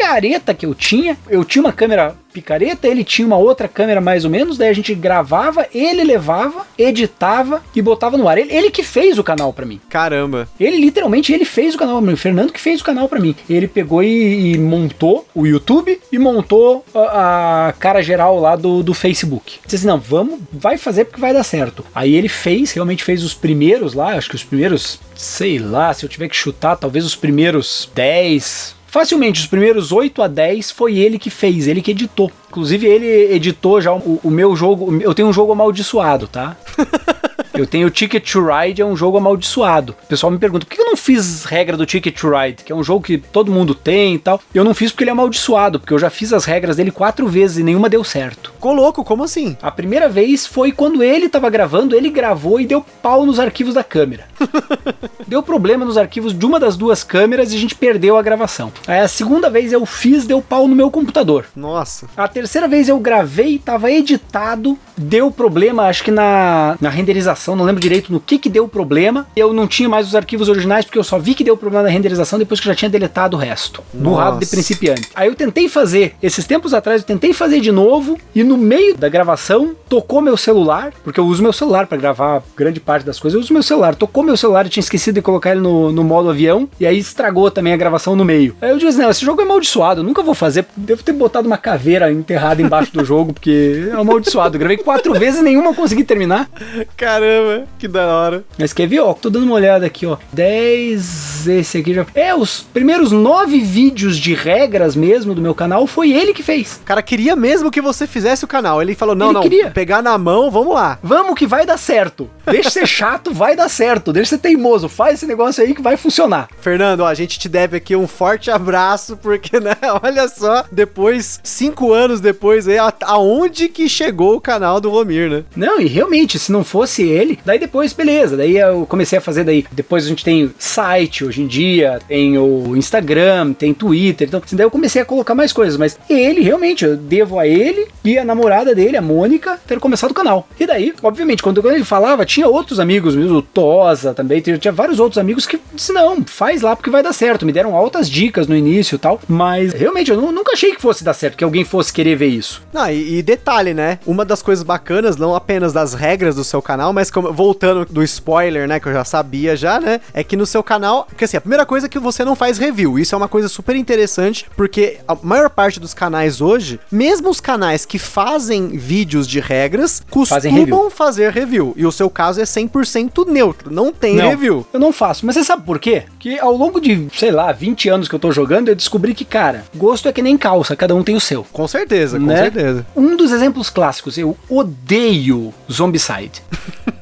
picareta que eu tinha. Eu tinha uma câmera picareta, ele tinha uma outra câmera mais ou menos, daí a gente gravava, ele levava, editava e botava no ar. Ele, ele que fez o canal para mim. Caramba. Ele literalmente ele fez o canal pra mim. O Fernando que fez o canal para mim. Ele pegou e, e, montou o YouTube e montou a, a, cara geral lá do, do Facebook. Disse assim, não, vamos, vai fazer porque vai dar certo. Aí ele fez, realmente fez os primeiros lá, acho que os primeiros, sei lá, se eu tiver que chutar, talvez os primeiros 10, Facilmente, os primeiros 8 a 10 foi ele que fez, ele que editou. Inclusive, ele editou já o, o meu jogo. Eu tenho um jogo amaldiçoado, tá? Eu tenho o Ticket to Ride, é um jogo amaldiçoado. O pessoal me pergunta, por que eu não fiz regra do Ticket to Ride? Que é um jogo que todo mundo tem e tal. Eu não fiz porque ele é amaldiçoado, porque eu já fiz as regras dele quatro vezes e nenhuma deu certo. Coloco, como assim? A primeira vez foi quando ele tava gravando, ele gravou e deu pau nos arquivos da câmera. deu problema nos arquivos de uma das duas câmeras e a gente perdeu a gravação. Aí a segunda vez eu fiz, deu pau no meu computador. Nossa. A terceira vez eu gravei, tava editado, deu problema, acho que na, na renderização, não lembro direito no que que deu problema. Eu não tinha mais os arquivos originais porque eu só vi que deu problema na renderização depois que eu já tinha deletado o resto. Nossa. Burrado de principiante. Aí eu tentei fazer, esses tempos atrás eu tentei fazer de novo e no meio da gravação tocou meu celular, porque eu uso meu celular para gravar grande parte das coisas, eu uso meu celular. Tocou meu celular, eu tinha esquecido de colocar ele no, no modo avião e aí estragou também a gravação no meio. Aí eu disse, não, esse jogo é amaldiçoado, eu nunca vou fazer, devo ter botado uma caveira enterrada embaixo do jogo, porque é amaldiçoado. Eu gravei quatro vezes e nenhuma eu consegui terminar. Caramba, que da hora. Mas quer ver, ó, tô dando uma olhada aqui, ó. 10, esse aqui já... É, os primeiros nove vídeos de regras mesmo do meu canal foi ele que fez. O cara queria mesmo que você fizesse o canal. Ele falou, não, Ele não, queria. pegar na mão, vamos lá. Vamos que vai dar certo. Deixa ser chato, vai dar certo. Deixa ser teimoso, faz esse negócio aí que vai funcionar. Fernando, ó, a gente te deve aqui um forte abraço, porque, né, olha só, depois, cinco anos depois, aí, aonde que chegou o canal do Romir, né? Não, e realmente, se não fosse ele, daí depois, beleza. Daí eu comecei a fazer daí. Depois a gente tem site hoje em dia, tem o Instagram, tem Twitter. Então, assim, daí eu comecei a colocar mais coisas. Mas ele, realmente, eu devo a ele e a namorada dele, a Mônica, ter começado o canal. E daí, obviamente, quando, ele falava, tinha outros amigos mesmo, o Tosa também, tinha, vários outros amigos que disse, não, faz lá porque vai dar certo. Me deram altas dicas no início e tal. Mas realmente, eu nu- nunca achei que fosse dar certo, que alguém fosse querer ver isso. Não, e, e detalhe, né? Uma das coisas bacanas, não apenas das regras do seu canal, mas como- voltando do spoiler, né? Que eu já sabia já, né? É que no seu canal. Porque assim, a primeira coisa é que você não faz review. Isso é uma coisa super interessante, porque a maior parte dos canais hoje, mesmo os canais que fazem vídeos de regras, costumam review. fazer review. E o seu caso é 100% neutro. Não tem Não, review. Eu não faço. Mas você sabe por quê? Que ao longo de, sei lá, 20 anos que eu tô jogando, eu descobri que, cara, gosto é que nem calça, cada um tem o seu. Com certeza, com né? certeza. Um dos exemplos clássicos, eu odeio Zombicide.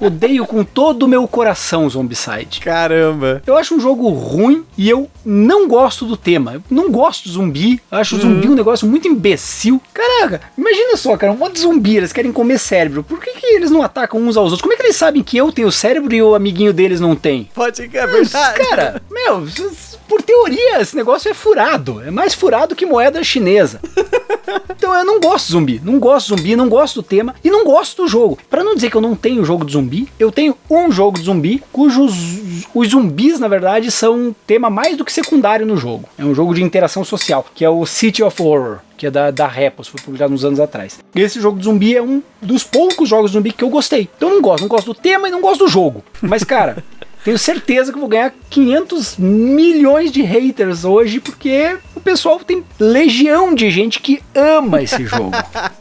odeio com todo o meu coração Zombicide. Caramba. Eu acho um jogo ruim e eu não gosto do tema. Eu não gosto de zumbi. Eu acho o zumbi um negócio muito imbecil. Caraca, imagina só, cara, um monte de zumbi, eles querem comer cérebro. Por que, que eles não atacam uns aos outros? Como é que eles sabem que eu tenho cérebro e o amiguinho deles não tem? Pode que é verdade. Cara, meu, por teoria, esse negócio é furado. É mais furado que moeda chinesa. Então eu não gosto de zumbi. Não gosto de zumbi, não gosto do tema e não gosto do jogo. Pra não dizer que eu não tenho jogo de zumbi, eu tenho um jogo de zumbi cujos os zumbis, na verdade, são um tema mais do que secundário no jogo. É um jogo de interação social, que é o City of Horror. Que é da, da Repos, foi publicado uns anos atrás. Esse jogo de zumbi é um dos poucos jogos de zumbi que eu gostei. Então eu não gosto, não gosto do tema e não gosto do jogo. Mas, cara, tenho certeza que vou ganhar 500 milhões de haters hoje, porque o pessoal tem legião de gente que ama esse jogo.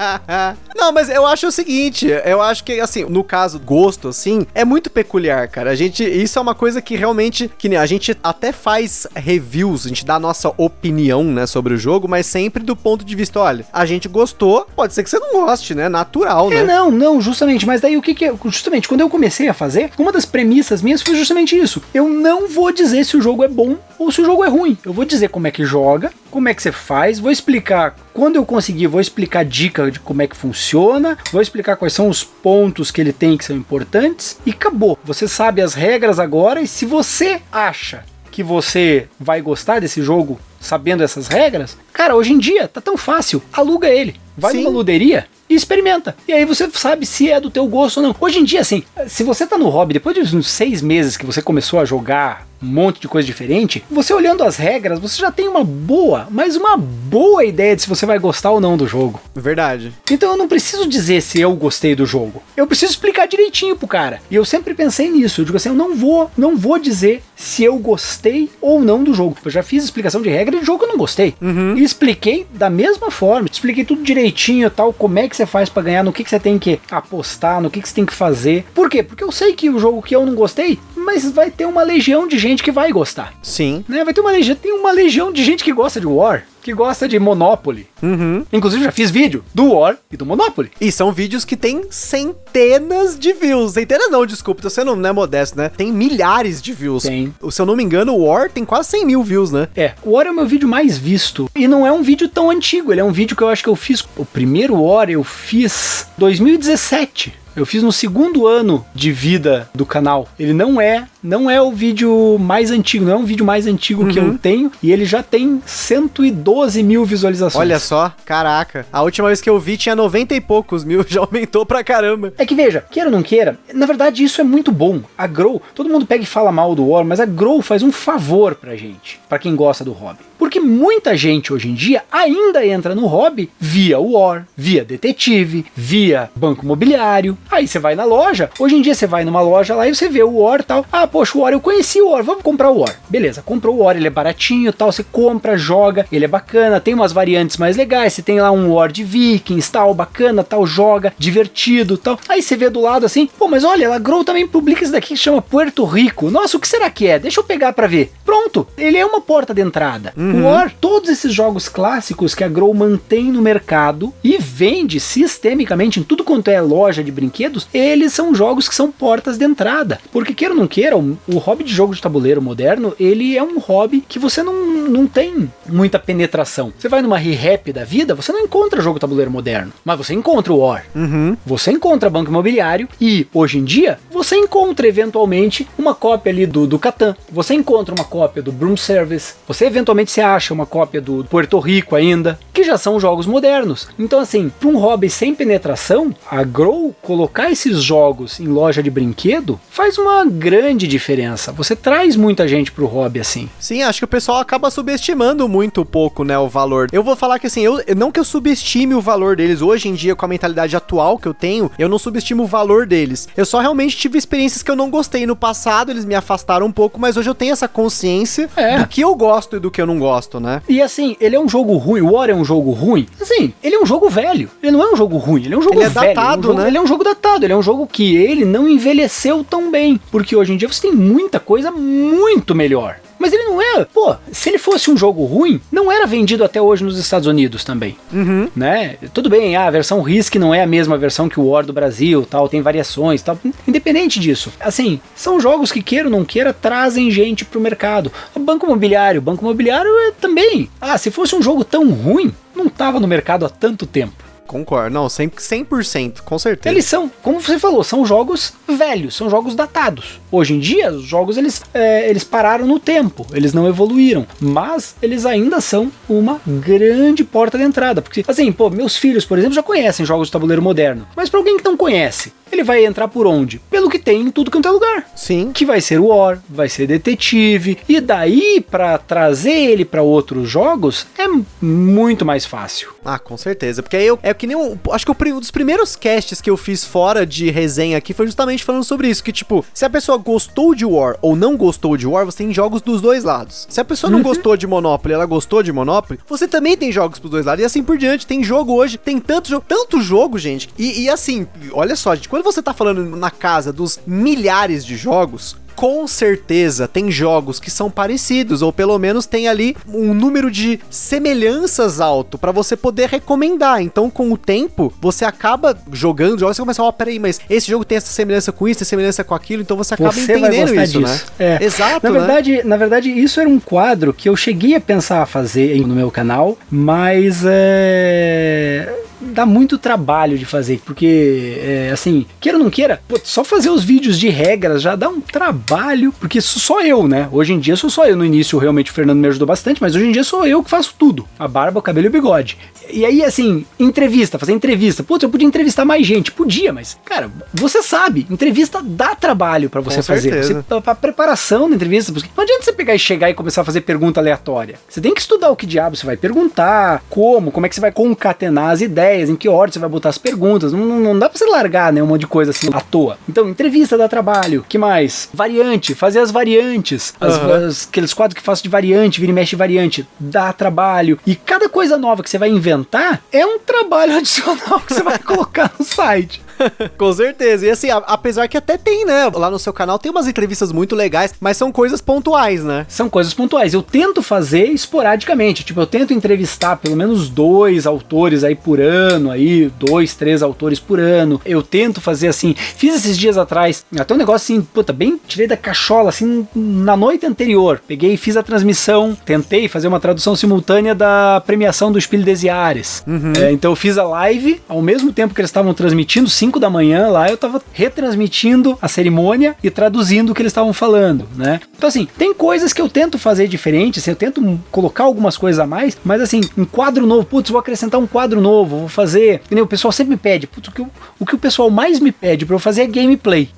Não, mas eu acho o seguinte, eu acho que, assim, no caso gosto, assim, é muito peculiar, cara. A gente, isso é uma coisa que realmente, que nem a gente até faz reviews, a gente dá a nossa opinião, né, sobre o jogo, mas sempre do ponto de vista, olha, a gente gostou, pode ser que você não goste, né, natural, É, né? não, não, justamente. Mas daí o que que. é- Justamente, quando eu comecei a fazer, uma das premissas minhas foi justamente isso. Eu não vou dizer se o jogo é bom ou se o jogo é ruim. Eu vou dizer como é que joga, como é que você faz, vou explicar. Quando eu conseguir, vou explicar dica de como é que funciona, vou explicar quais são os pontos que ele tem que são importantes e acabou. Você sabe as regras agora e se você acha que você vai gostar desse jogo sabendo essas regras, cara, hoje em dia tá tão fácil. Aluga ele. Vai Sim. numa luderia e experimenta. E aí você sabe se é do teu gosto ou não. Hoje em dia, assim, se você tá no hobby, depois de uns seis meses que você começou a jogar um monte de coisa diferente, você olhando as regras, você já tem uma boa, mas uma boa ideia de se você vai gostar ou não do jogo. Verdade. Então eu não preciso dizer se eu gostei do jogo. Eu preciso explicar direitinho pro cara. E eu sempre pensei nisso. Eu digo assim, eu não vou, não vou dizer se eu gostei ou não do jogo. Eu já fiz explicação de regra de jogo que eu não gostei. E expliquei da mesma forma. Expliquei tudo direitinho, tal, como é que você faz pra ganhar, no que, que você tem que apostar, no que, que você tem que fazer. Por quê? Porque eu sei que o jogo que eu não gostei, mas vai ter uma legião de gente que vai gostar. Sim. Né? Vai ter uma legião, tem uma legião de gente que gosta de War, que gosta de Monopoly. Uhum. Inclusive já fiz vídeo do War e do Monopoly. E são vídeos que tem centenas de views. Centenas não, desculpa, você não, não é modesto, né? Tem milhares de views. Tem. Se eu não me engano, o War tem quase 100 mil views, né? É, o War é o meu vídeo mais visto. E não é um vídeo tão antigo, ele é um vídeo que eu acho que eu fiz. O primeiro War eu fiz 2017. Eu fiz no segundo ano de vida do canal. Ele não é, não é o vídeo mais antigo, não é um vídeo mais antigo que eu tenho. E ele já tem 112 mil visualizações. Olha só, caraca. A última vez que eu vi tinha 90 e poucos mil, já aumentou pra caramba. É que veja, queira ou não queira, na verdade isso é muito bom. A Grow, todo mundo pega e fala mal do War, mas a Grow faz um favor pra gente, pra quem gosta do hobby. Porque muita gente hoje em dia ainda entra no hobby via War, via detetive, via banco imobiliário. Aí você vai na loja, hoje em dia você vai numa loja lá e você vê o War e tal. Ah, poxa, o War, eu conheci o War, vamos comprar o War. Beleza, comprou o War, ele é baratinho tal, você compra, joga, ele é bacana, tem umas variantes mais legais, você tem lá um War de Vikings, tal, bacana, tal, joga, divertido, tal. Aí você vê do lado assim, pô, mas olha, a Grow também publica isso daqui que chama Puerto Rico. Nossa, o que será que é? Deixa eu pegar pra ver. Pronto, ele é uma porta de entrada. O War, todos esses jogos clássicos que a Grow mantém no mercado e vende sistemicamente em tudo quanto é loja de brinquedos, eles são jogos que são portas de entrada. Porque queira ou não queira, o, o hobby de jogo de tabuleiro moderno, ele é um hobby que você não, não tem muita penetração. Você vai numa re-rap da vida, você não encontra jogo tabuleiro moderno, mas você encontra o War. Uhum. Você encontra banco imobiliário e, hoje em dia, você encontra eventualmente uma cópia ali do, do Catan. Você encontra uma cópia do Broom Service. Você eventualmente se acha uma cópia do Puerto Rico ainda, que já são jogos modernos. Então, assim, para um hobby sem penetração, a Grow colocar esses jogos em loja de brinquedo faz uma grande diferença. Você traz muita gente pro hobby assim. Sim, acho que o pessoal acaba subestimando muito pouco, né, o valor. Eu vou falar que assim, eu não que eu subestime o valor deles hoje em dia com a mentalidade atual que eu tenho, eu não subestimo o valor deles. Eu só realmente tive experiências que eu não gostei no passado, eles me afastaram um pouco, mas hoje eu tenho essa consciência É. do que eu gosto e do que eu não gosto, né? E assim, ele é um jogo ruim, o War é um jogo ruim. Assim, ele é um jogo velho. Ele não é um jogo ruim, ele é um jogo Ele é velho. datado, é um jogo- né? Ele é um jogo datado, ele é um jogo que ele não envelheceu tão bem. Porque hoje em dia você tem muita coisa muito melhor. Mas ele não é. Pô, se ele fosse um jogo ruim, não era vendido até hoje nos Estados Unidos também. Uhum. Né? Tudo bem, ah, a versão Risk não é a mesma versão que o War do Brasil, tal, tem variações, tal. Independente disso. Assim, são jogos que queira ou não queira trazem gente pro mercado. O Banco Imobiliário, o Banco Imobiliário é também. Ah, se fosse um jogo tão ruim, não tava no mercado há tanto tempo. Concordo. Não, 100%, 100% com certeza. Eles são, como você falou, são jogos velhos, são jogos datados. Hoje em dia, os jogos eles, é, eles pararam no tempo, eles não evoluíram, mas eles ainda são uma grande porta de entrada. Porque, assim, pô, meus filhos, por exemplo, já conhecem jogos de tabuleiro moderno, mas para alguém que não conhece, ele vai entrar por onde? Pelo que tem em tudo quanto é lugar. Sim. Que vai ser War, vai ser Detetive, e daí para trazer ele para outros jogos é muito mais fácil. Ah, com certeza. Porque aí eu. É que nem. Um, acho que um dos primeiros casts que eu fiz fora de resenha aqui foi justamente falando sobre isso. Que, tipo, se a pessoa gostou de War ou não gostou de War, você tem jogos dos dois lados. Se a pessoa não gostou de Monopoly ela gostou de Monopoly, você também tem jogos pros dois lados. E assim por diante. Tem jogo hoje, tem tanto jogo, tanto jogo, gente. E, e assim, olha só, gente, quando você tá falando na casa dos milhares de jogos. Com certeza tem jogos que são parecidos, ou pelo menos tem ali um número de semelhanças alto pra você poder recomendar. Então, com o tempo, você acaba jogando jogos e você começa, ó, peraí, mas esse jogo tem essa semelhança com isso, tem semelhança com aquilo, então você acaba Você entendendo isso, disso. né? É. Exato, Na né? verdade, na verdade, isso era um quadro que eu cheguei a pensar a fazer no meu canal, mas é... dá muito trabalho de fazer, porque, é, assim, queira ou não queira, pô, só fazer os vídeos de regras já dá um trabalho, porque sou só eu, né? Hoje em dia sou só eu. No início, realmente, o Fernando me ajudou bastante, mas hoje em dia sou eu que faço tudo: a barba, o cabelo e o bigode. E aí, assim, entrevista, fazer entrevista. Putz, eu podia entrevistar mais gente. Podia, mas, cara, você sabe, entrevista dá trabalho para você Com fazer. certeza. Você, pra preparação da entrevista. porque Não adianta você pegar e chegar e começar a fazer pergunta aleatória. Você tem que estudar o que diabo você vai perguntar, como, como é que você vai concatenar as ideias, em que ordem você vai botar as perguntas. Não, não, dá pra você largar, né, um monte de coisa assim à toa. Então, entrevista dá trabalho. que mais? Variante, fazer as variantes. As- Aham. as- aqueles quadros que faço de variante, vira e mexe variante. Dá trabalho. E cada coisa nova que você vai inventar é um trabalho adicional que você vai colocar no site. Com certeza. E assim, a- apesar que até tem, né? Lá no seu canal tem umas entrevistas muito legais, mas são coisas pontuais, né? São coisas pontuais. Eu tento fazer esporadicamente. Tipo, eu tento entrevistar pelo menos dois autores aí por ano, aí, dois, três autores por ano. Eu tento fazer assim. Fiz esses dias atrás, até um negócio assim, puta, bem tirei da cachola, assim, na noite anterior. Peguei e fiz a transmissão, tentei fazer uma tradução simultânea da premiação do Spiel des Jahres. É, então eu fiz a live, ao mesmo tempo que eles estavam transmitindo, 5 da manhã lá, eu tava retransmitindo a cerimônia e traduzindo o que eles estavam falando, né? Então assim, tem coisas que eu tento fazer diferente, assim, eu tento colocar algumas coisas a mais, mas assim, um quadro novo, putz, vou acrescentar um quadro novo, vou fazer, nem o pessoal sempre me pede, putz, o que, eu- o que o pessoal mais me pede pra eu fazer é gameplay.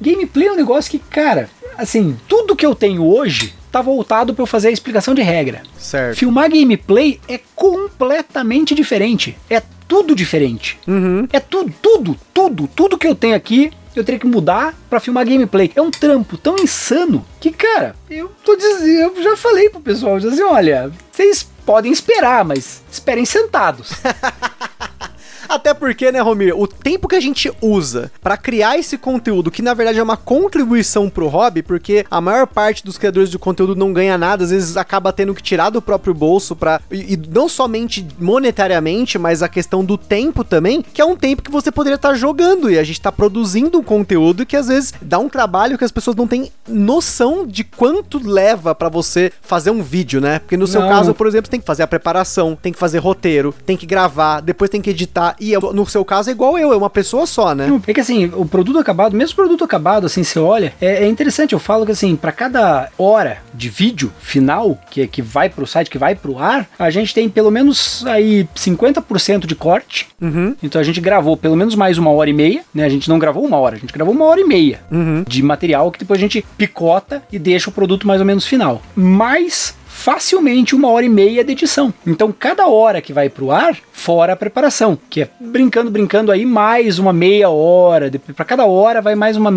Gameplay é um negócio que, cara, assim, tudo que eu tenho hoje tá voltado pra eu fazer a explicação de regra. Certo. Filmar gameplay é completamente diferente. É tudo diferente. Uhum. É tudo, tudo, tudo, tudo que eu tenho aqui. Eu teria que mudar pra filmar gameplay. É um trampo tão insano que, cara, eu tô dizendo, eu já falei pro pessoal, assim, olha, vocês podem esperar, mas esperem sentados. Até porque, né, Romir, o tempo que a gente usa pra criar esse conteúdo, que na verdade é uma contribuição pro hobby, porque a maior parte dos criadores de conteúdo não ganha nada, às vezes acaba tendo que tirar do próprio bolso para e, e não somente monetariamente, mas a questão do tempo também, que é um tempo que você poderia estar jogando e a gente tá produzindo um conteúdo que às vezes dá um trabalho que as pessoas não têm noção de quanto leva pra você fazer um vídeo, né? Porque no seu Não. caso, por exemplo, você tem que fazer a preparação, tem que fazer roteiro, tem que gravar, depois tem que editar. E no seu caso é igual eu, é uma pessoa só, né? É que assim, o produto acabado, mesmo o produto acabado, assim, você olha, é, é interessante. Eu falo que assim, para cada hora de vídeo final que, que vai pro site, que vai pro ar, a gente tem pelo menos aí 50% de corte. Uhum. Então a gente gravou pelo menos mais uma hora e meia, né? A gente não gravou uma hora, a gente gravou uma hora e meia Uhum. de material que depois a gente picota e deixa o produto mais ou menos final. Mais facilmente uma hora e meia de edição. Então cada hora que vai pro ar, fora a preparação, que é brincando, brincando aí mais uma meia hora, para cada hora vai mais uma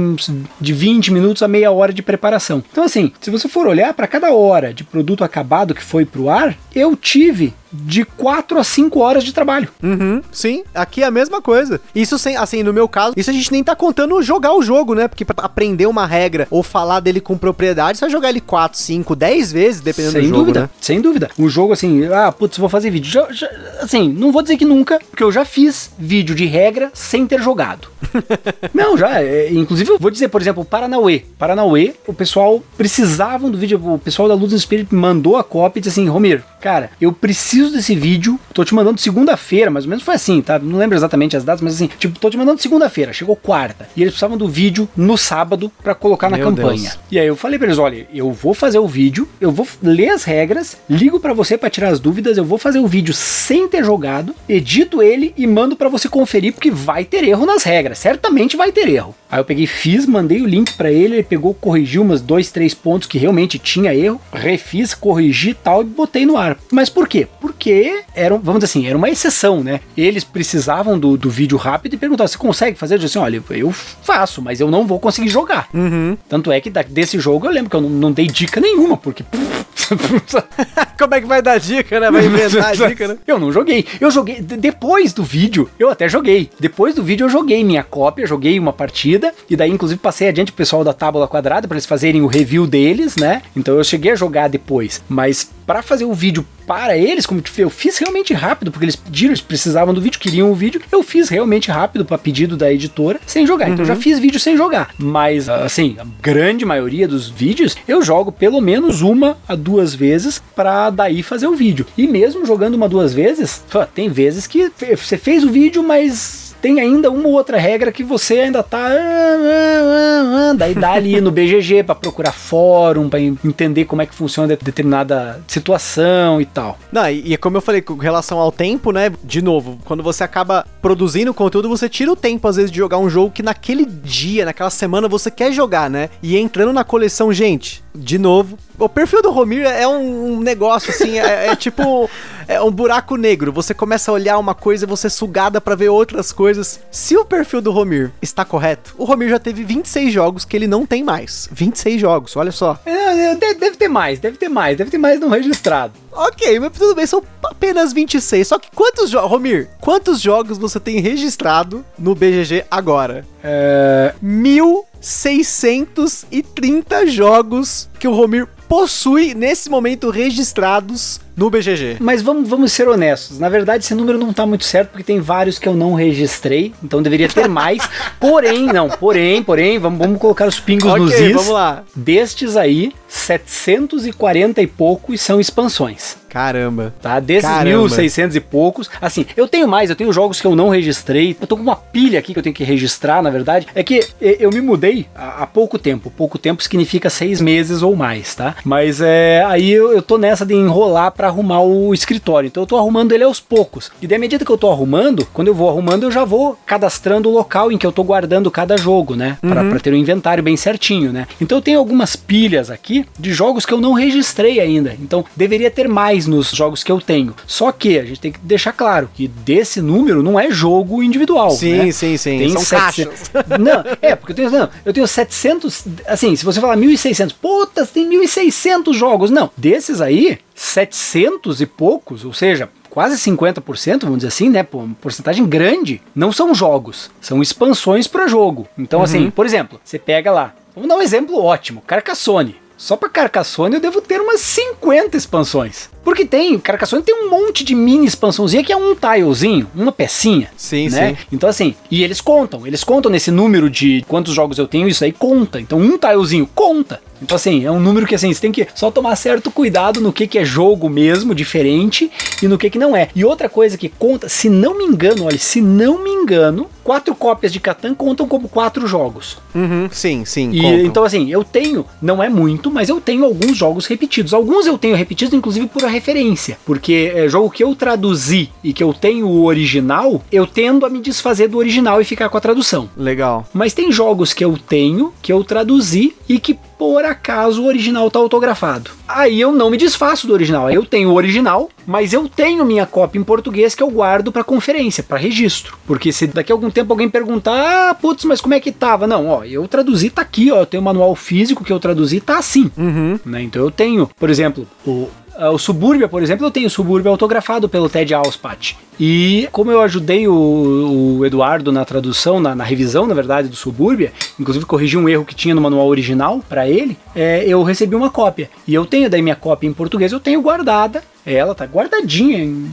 de 20 minutos a meia hora de preparação. Então assim, se você for olhar para cada hora de produto acabado que foi pro ar, eu tive de 4 a 5 horas de trabalho. Uhum, sim, aqui é a mesma coisa. Isso sem, assim, no meu caso, isso a gente nem tá contando jogar o jogo, né? Porque pra aprender uma regra ou falar dele com propriedade, você vai jogar ele 4, 5, 10 vezes, dependendo sem do jogo, dúvida, né? sem dúvida. Um jogo assim, ah, putz, vou fazer vídeo. Já- já- assim, não vou dizer que nunca, porque eu já fiz vídeo de regra sem ter jogado. não, já. é, inclusive, eu vou dizer, por exemplo, o Paranauê. Paranauê, o pessoal precisavam do vídeo. O pessoal da Luz Spirit mandou a cópia e disse assim: Romir, cara, eu preciso desse vídeo. Tô te mandando segunda-feira, mais ou menos foi assim, tá? Não lembro exatamente as datas, mas assim, tipo, tô te mandando segunda-feira, chegou quarta. E eles precisavam do vídeo no sábado pra colocar na Meu campanha. Deus. E aí eu falei pra eles, olha, eu vou fazer o vídeo, eu vou ler as regras, ligo pra você pra tirar as dúvidas, eu vou fazer o vídeo sem ter jogado, edito ele e mando pra você conferir porque vai ter erro nas regras, certamente vai ter erro. Aí eu peguei, fiz, mandei o link pra ele, ele pegou, corrigiu umas dois, três pontos que realmente tinha erro, refiz, corrigi e tal e botei no ar. Mas por quê? Porque era, um- vamos dizer assim, era uma exceção, né? Eles precisavam do, do vídeo rápido e perguntavam, você consegue fazer? Eu disse assim, olha, eu faço, mas eu não vou conseguir jogar. Uhum. Tanto é que desse jogo eu lembro que eu não, não dei dica nenhuma, porque. Como é que vai dar dica, né? Vai inventar a dica, né? Eu não joguei. Eu joguei. de- Depois do vídeo, eu até joguei. Depois do vídeo, eu joguei minha cópia, joguei uma partida. E daí, inclusive, passei adiante o pessoal da tábua quadrada para eles fazerem o review deles, né? Então eu cheguei a jogar depois. Mas para fazer o vídeo para eles, como eu fiz realmente rápido, porque eles pediram, eles precisavam do vídeo, queriam o vídeo, eu fiz realmente rápido para pedido da editora, sem jogar. Uhum. Então eu já uhum. fiz vídeo sem jogar. Mas, assim, a grande maioria dos vídeos eu jogo pelo menos uma a duas vezes para daí fazer o vídeo. E mesmo jogando uma duas vezes, tem vezes que você fez o vídeo, mas tem ainda uma ou outra regra que você ainda tá. Ah, ah, ah, daí dá ali no BGG para procurar fórum, para entender como é que funciona determinada situação e tal. Não, e, e como eu falei, com relação ao tempo, né? De novo, quando você acaba produzindo conteúdo, você tira o tempo, às vezes, de jogar um jogo que naquele dia, naquela semana, você quer jogar, né? E entrando na coleção, gente, de novo, o perfil do Romir é um negócio assim, é, é tipo é um buraco negro. Você começa a olhar uma coisa e você é sugada para ver outras coisas. Se o perfil do Romir está correto, o Romir já teve 26 jogos que ele não tem mais. 26 jogos, olha só. É, deve ter mais, deve ter mais, deve ter mais no registrado. Ok, mas tudo bem, são apenas 26. Só que quantos jogos. Romir, quantos jogos você tem registrado no BGG agora? É. 1630 jogos que o Romir possui nesse momento registrados no BGG. Mas vamos, vamos ser honestos. Na verdade, esse número não tá muito certo porque tem vários que eu não registrei, então deveria ter mais. porém, não, porém, porém, vamos, vamos colocar os pingos okay, nos is. vamos lá. Destes aí, 740 e poucos são expansões. Caramba. Tá? Desses Caramba. 1600 e poucos. Assim, eu tenho mais, eu tenho jogos que eu não registrei. Eu tô com uma pilha aqui que eu tenho que registrar, na verdade. É que eu me mudei há pouco tempo. Pouco tempo significa seis meses ou mais, tá? Mas é, aí eu, eu tô nessa de enrolar para arrumar o escritório. Então eu tô arrumando ele aos poucos. E da medida que eu tô arrumando, quando eu vou arrumando, eu já vou cadastrando o local em que eu tô guardando cada jogo, né? Uhum. Para ter um inventário bem certinho, né? Então eu tenho algumas pilhas aqui de jogos que eu não registrei ainda. Então deveria ter mais nos jogos que eu tenho. Só que a gente tem que deixar claro que desse número não é jogo individual. Sim, né? sim, sim. Tem São 700... caixas. Não, é, porque eu tenho, não, eu tenho 700. Assim, se você falar 1.600, puta, tem 1.600 jogos. Não, desses aí, 700 e poucos, ou seja, quase 50%, vamos dizer assim, né? Uma porcentagem grande, não são jogos, são expansões para jogo. Então, assim, uhum. assim, por exemplo, você pega lá, vamos dar um exemplo ótimo, Carcassonne. Só para Carcassonne eu devo ter umas 50 expansões. Porque tem, Carcassonne tem um monte de mini expansãozinha que é um tilezinho, uma pecinha. Sim, né? sim. Então assim, e eles contam, eles contam nesse número de quantos jogos eu tenho, isso aí conta. Então um tilezinho conta. Então, assim, é um número que assim, você tem que só tomar certo cuidado no que, que é jogo mesmo, diferente, e no que, que não é. E outra coisa que conta, se não me engano, olha, se não me engano, quatro cópias de Catan contam como quatro jogos. Uhum, sim, sim. E, então, assim, eu tenho, não é muito, mas eu tenho alguns jogos repetidos. Alguns eu tenho repetidos, inclusive por referência. Porque é, jogo que eu traduzi e que eu tenho o original, eu tendo a me desfazer do original e ficar com a tradução. Legal. Mas tem jogos que eu tenho, que eu traduzi e que por acaso o original tá autografado. Aí eu não me desfaço do original. Aí eu tenho o original, mas eu tenho minha cópia em português que eu guardo para conferência, para registro. Porque se daqui a algum tempo alguém perguntar, ah, putz, mas como é que tava? Não, ó, eu traduzi, tá aqui, ó, eu tenho o manual físico que eu traduzi, tá assim. Uhum. Né? Então eu tenho, por exemplo, o o Subúrbia, por exemplo, eu tenho o Subúrbia autografado pelo Ted Alspat. E como eu ajudei o, o Eduardo na tradução, na, na, revisão, na verdade, do Subúrbia, inclusive corrigi um erro que tinha no manual original para ele, é, eu recebi uma cópia. E eu tenho daí minha cópia em português, eu tenho guardada. Ela tá guardadinha em,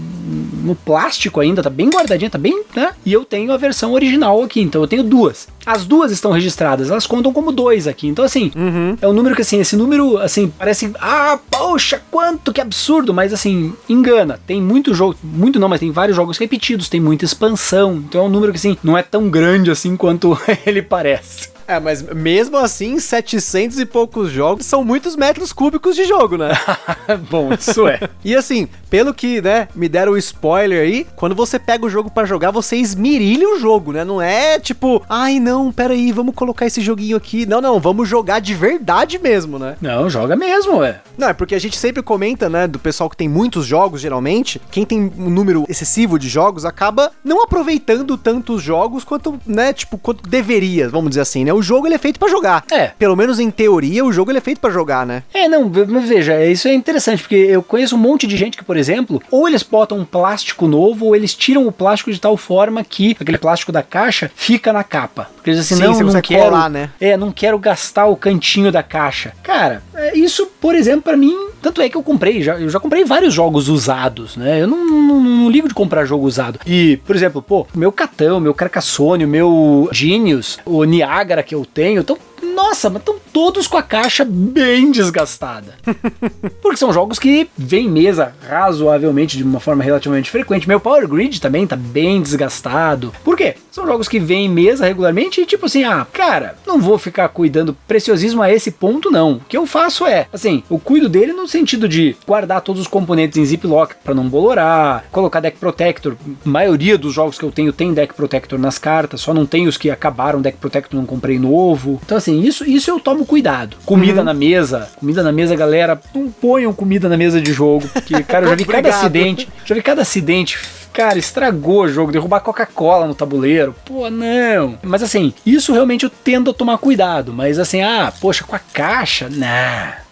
no plástico ainda, tá bem guardadinha, tá bem, né? E eu tenho a versão original aqui, então eu tenho duas. As duas estão registradas, elas contam como dois aqui. Então, assim, uhum. é um número que, assim, esse número, assim, parece, ah, poxa, quanto que absurdo, mas, assim, engana. Tem muito jogo, muito não, mas tem vários jogos repetidos, tem muita expansão. Então é um número que, assim, não é tão grande assim quanto ele parece. É, mas mesmo assim, 700 e poucos jogos são muitos metros cúbicos de jogo, né? Bom, isso é. e assim, pelo que, né, me deram o spoiler aí, quando você pega o jogo para jogar, você esmirilha o jogo, né? Não é tipo, ai não, peraí, vamos colocar esse joguinho aqui. Não, não, vamos jogar de verdade mesmo, né? Não, joga mesmo, ué. Não, é porque a gente sempre comenta, né, do pessoal que tem muitos jogos, geralmente, quem tem um número excessivo de jogos acaba não aproveitando tantos jogos quanto, né, tipo, quanto deveria, vamos dizer assim, né? o jogo ele é feito para jogar. É. Pelo menos em teoria, o jogo ele é feito para jogar, né? É, não, veja, isso é interessante, porque eu conheço um monte de gente que, por exemplo, ou eles botam um plástico novo, ou eles tiram o plástico de tal forma que aquele plástico da caixa fica na capa. Porque eles assim, Sim, não, não quero, colar, né? É, não quero gastar o cantinho da caixa. Cara, é, isso, por exemplo, para mim, tanto é que eu comprei, já, eu já comprei vários jogos usados, né? Eu não, não, não ligo de comprar jogo usado. E, por exemplo, pô, meu Catão, meu Carcassonne, meu Genius, o Niagara que eu tenho, então nossa, mas estão todos com a caixa bem desgastada. Porque são jogos que vêm mesa razoavelmente de uma forma relativamente frequente. Meu Power Grid também tá bem desgastado. Por quê? São jogos que vêm mesa regularmente e tipo assim, ah, cara, não vou ficar cuidando preciosismo a esse ponto não. O que eu faço é, assim, eu cuido dele no sentido de guardar todos os componentes em ziplock para não bolorar, colocar deck protector. A maioria dos jogos que eu tenho tem deck protector nas cartas, só não tem os que acabaram deck protector não comprei novo. Então assim, isso, isso eu tomo cuidado. Comida uhum. na mesa, comida na mesa, galera, não ponham comida na mesa de jogo, porque, cara, eu já vi cada acidente, já vi cada acidente cara, estragou o jogo, derrubar Coca-Cola no tabuleiro. Pô, não. Mas assim, isso realmente eu tendo a tomar cuidado. Mas assim, ah, poxa, com a caixa, nah.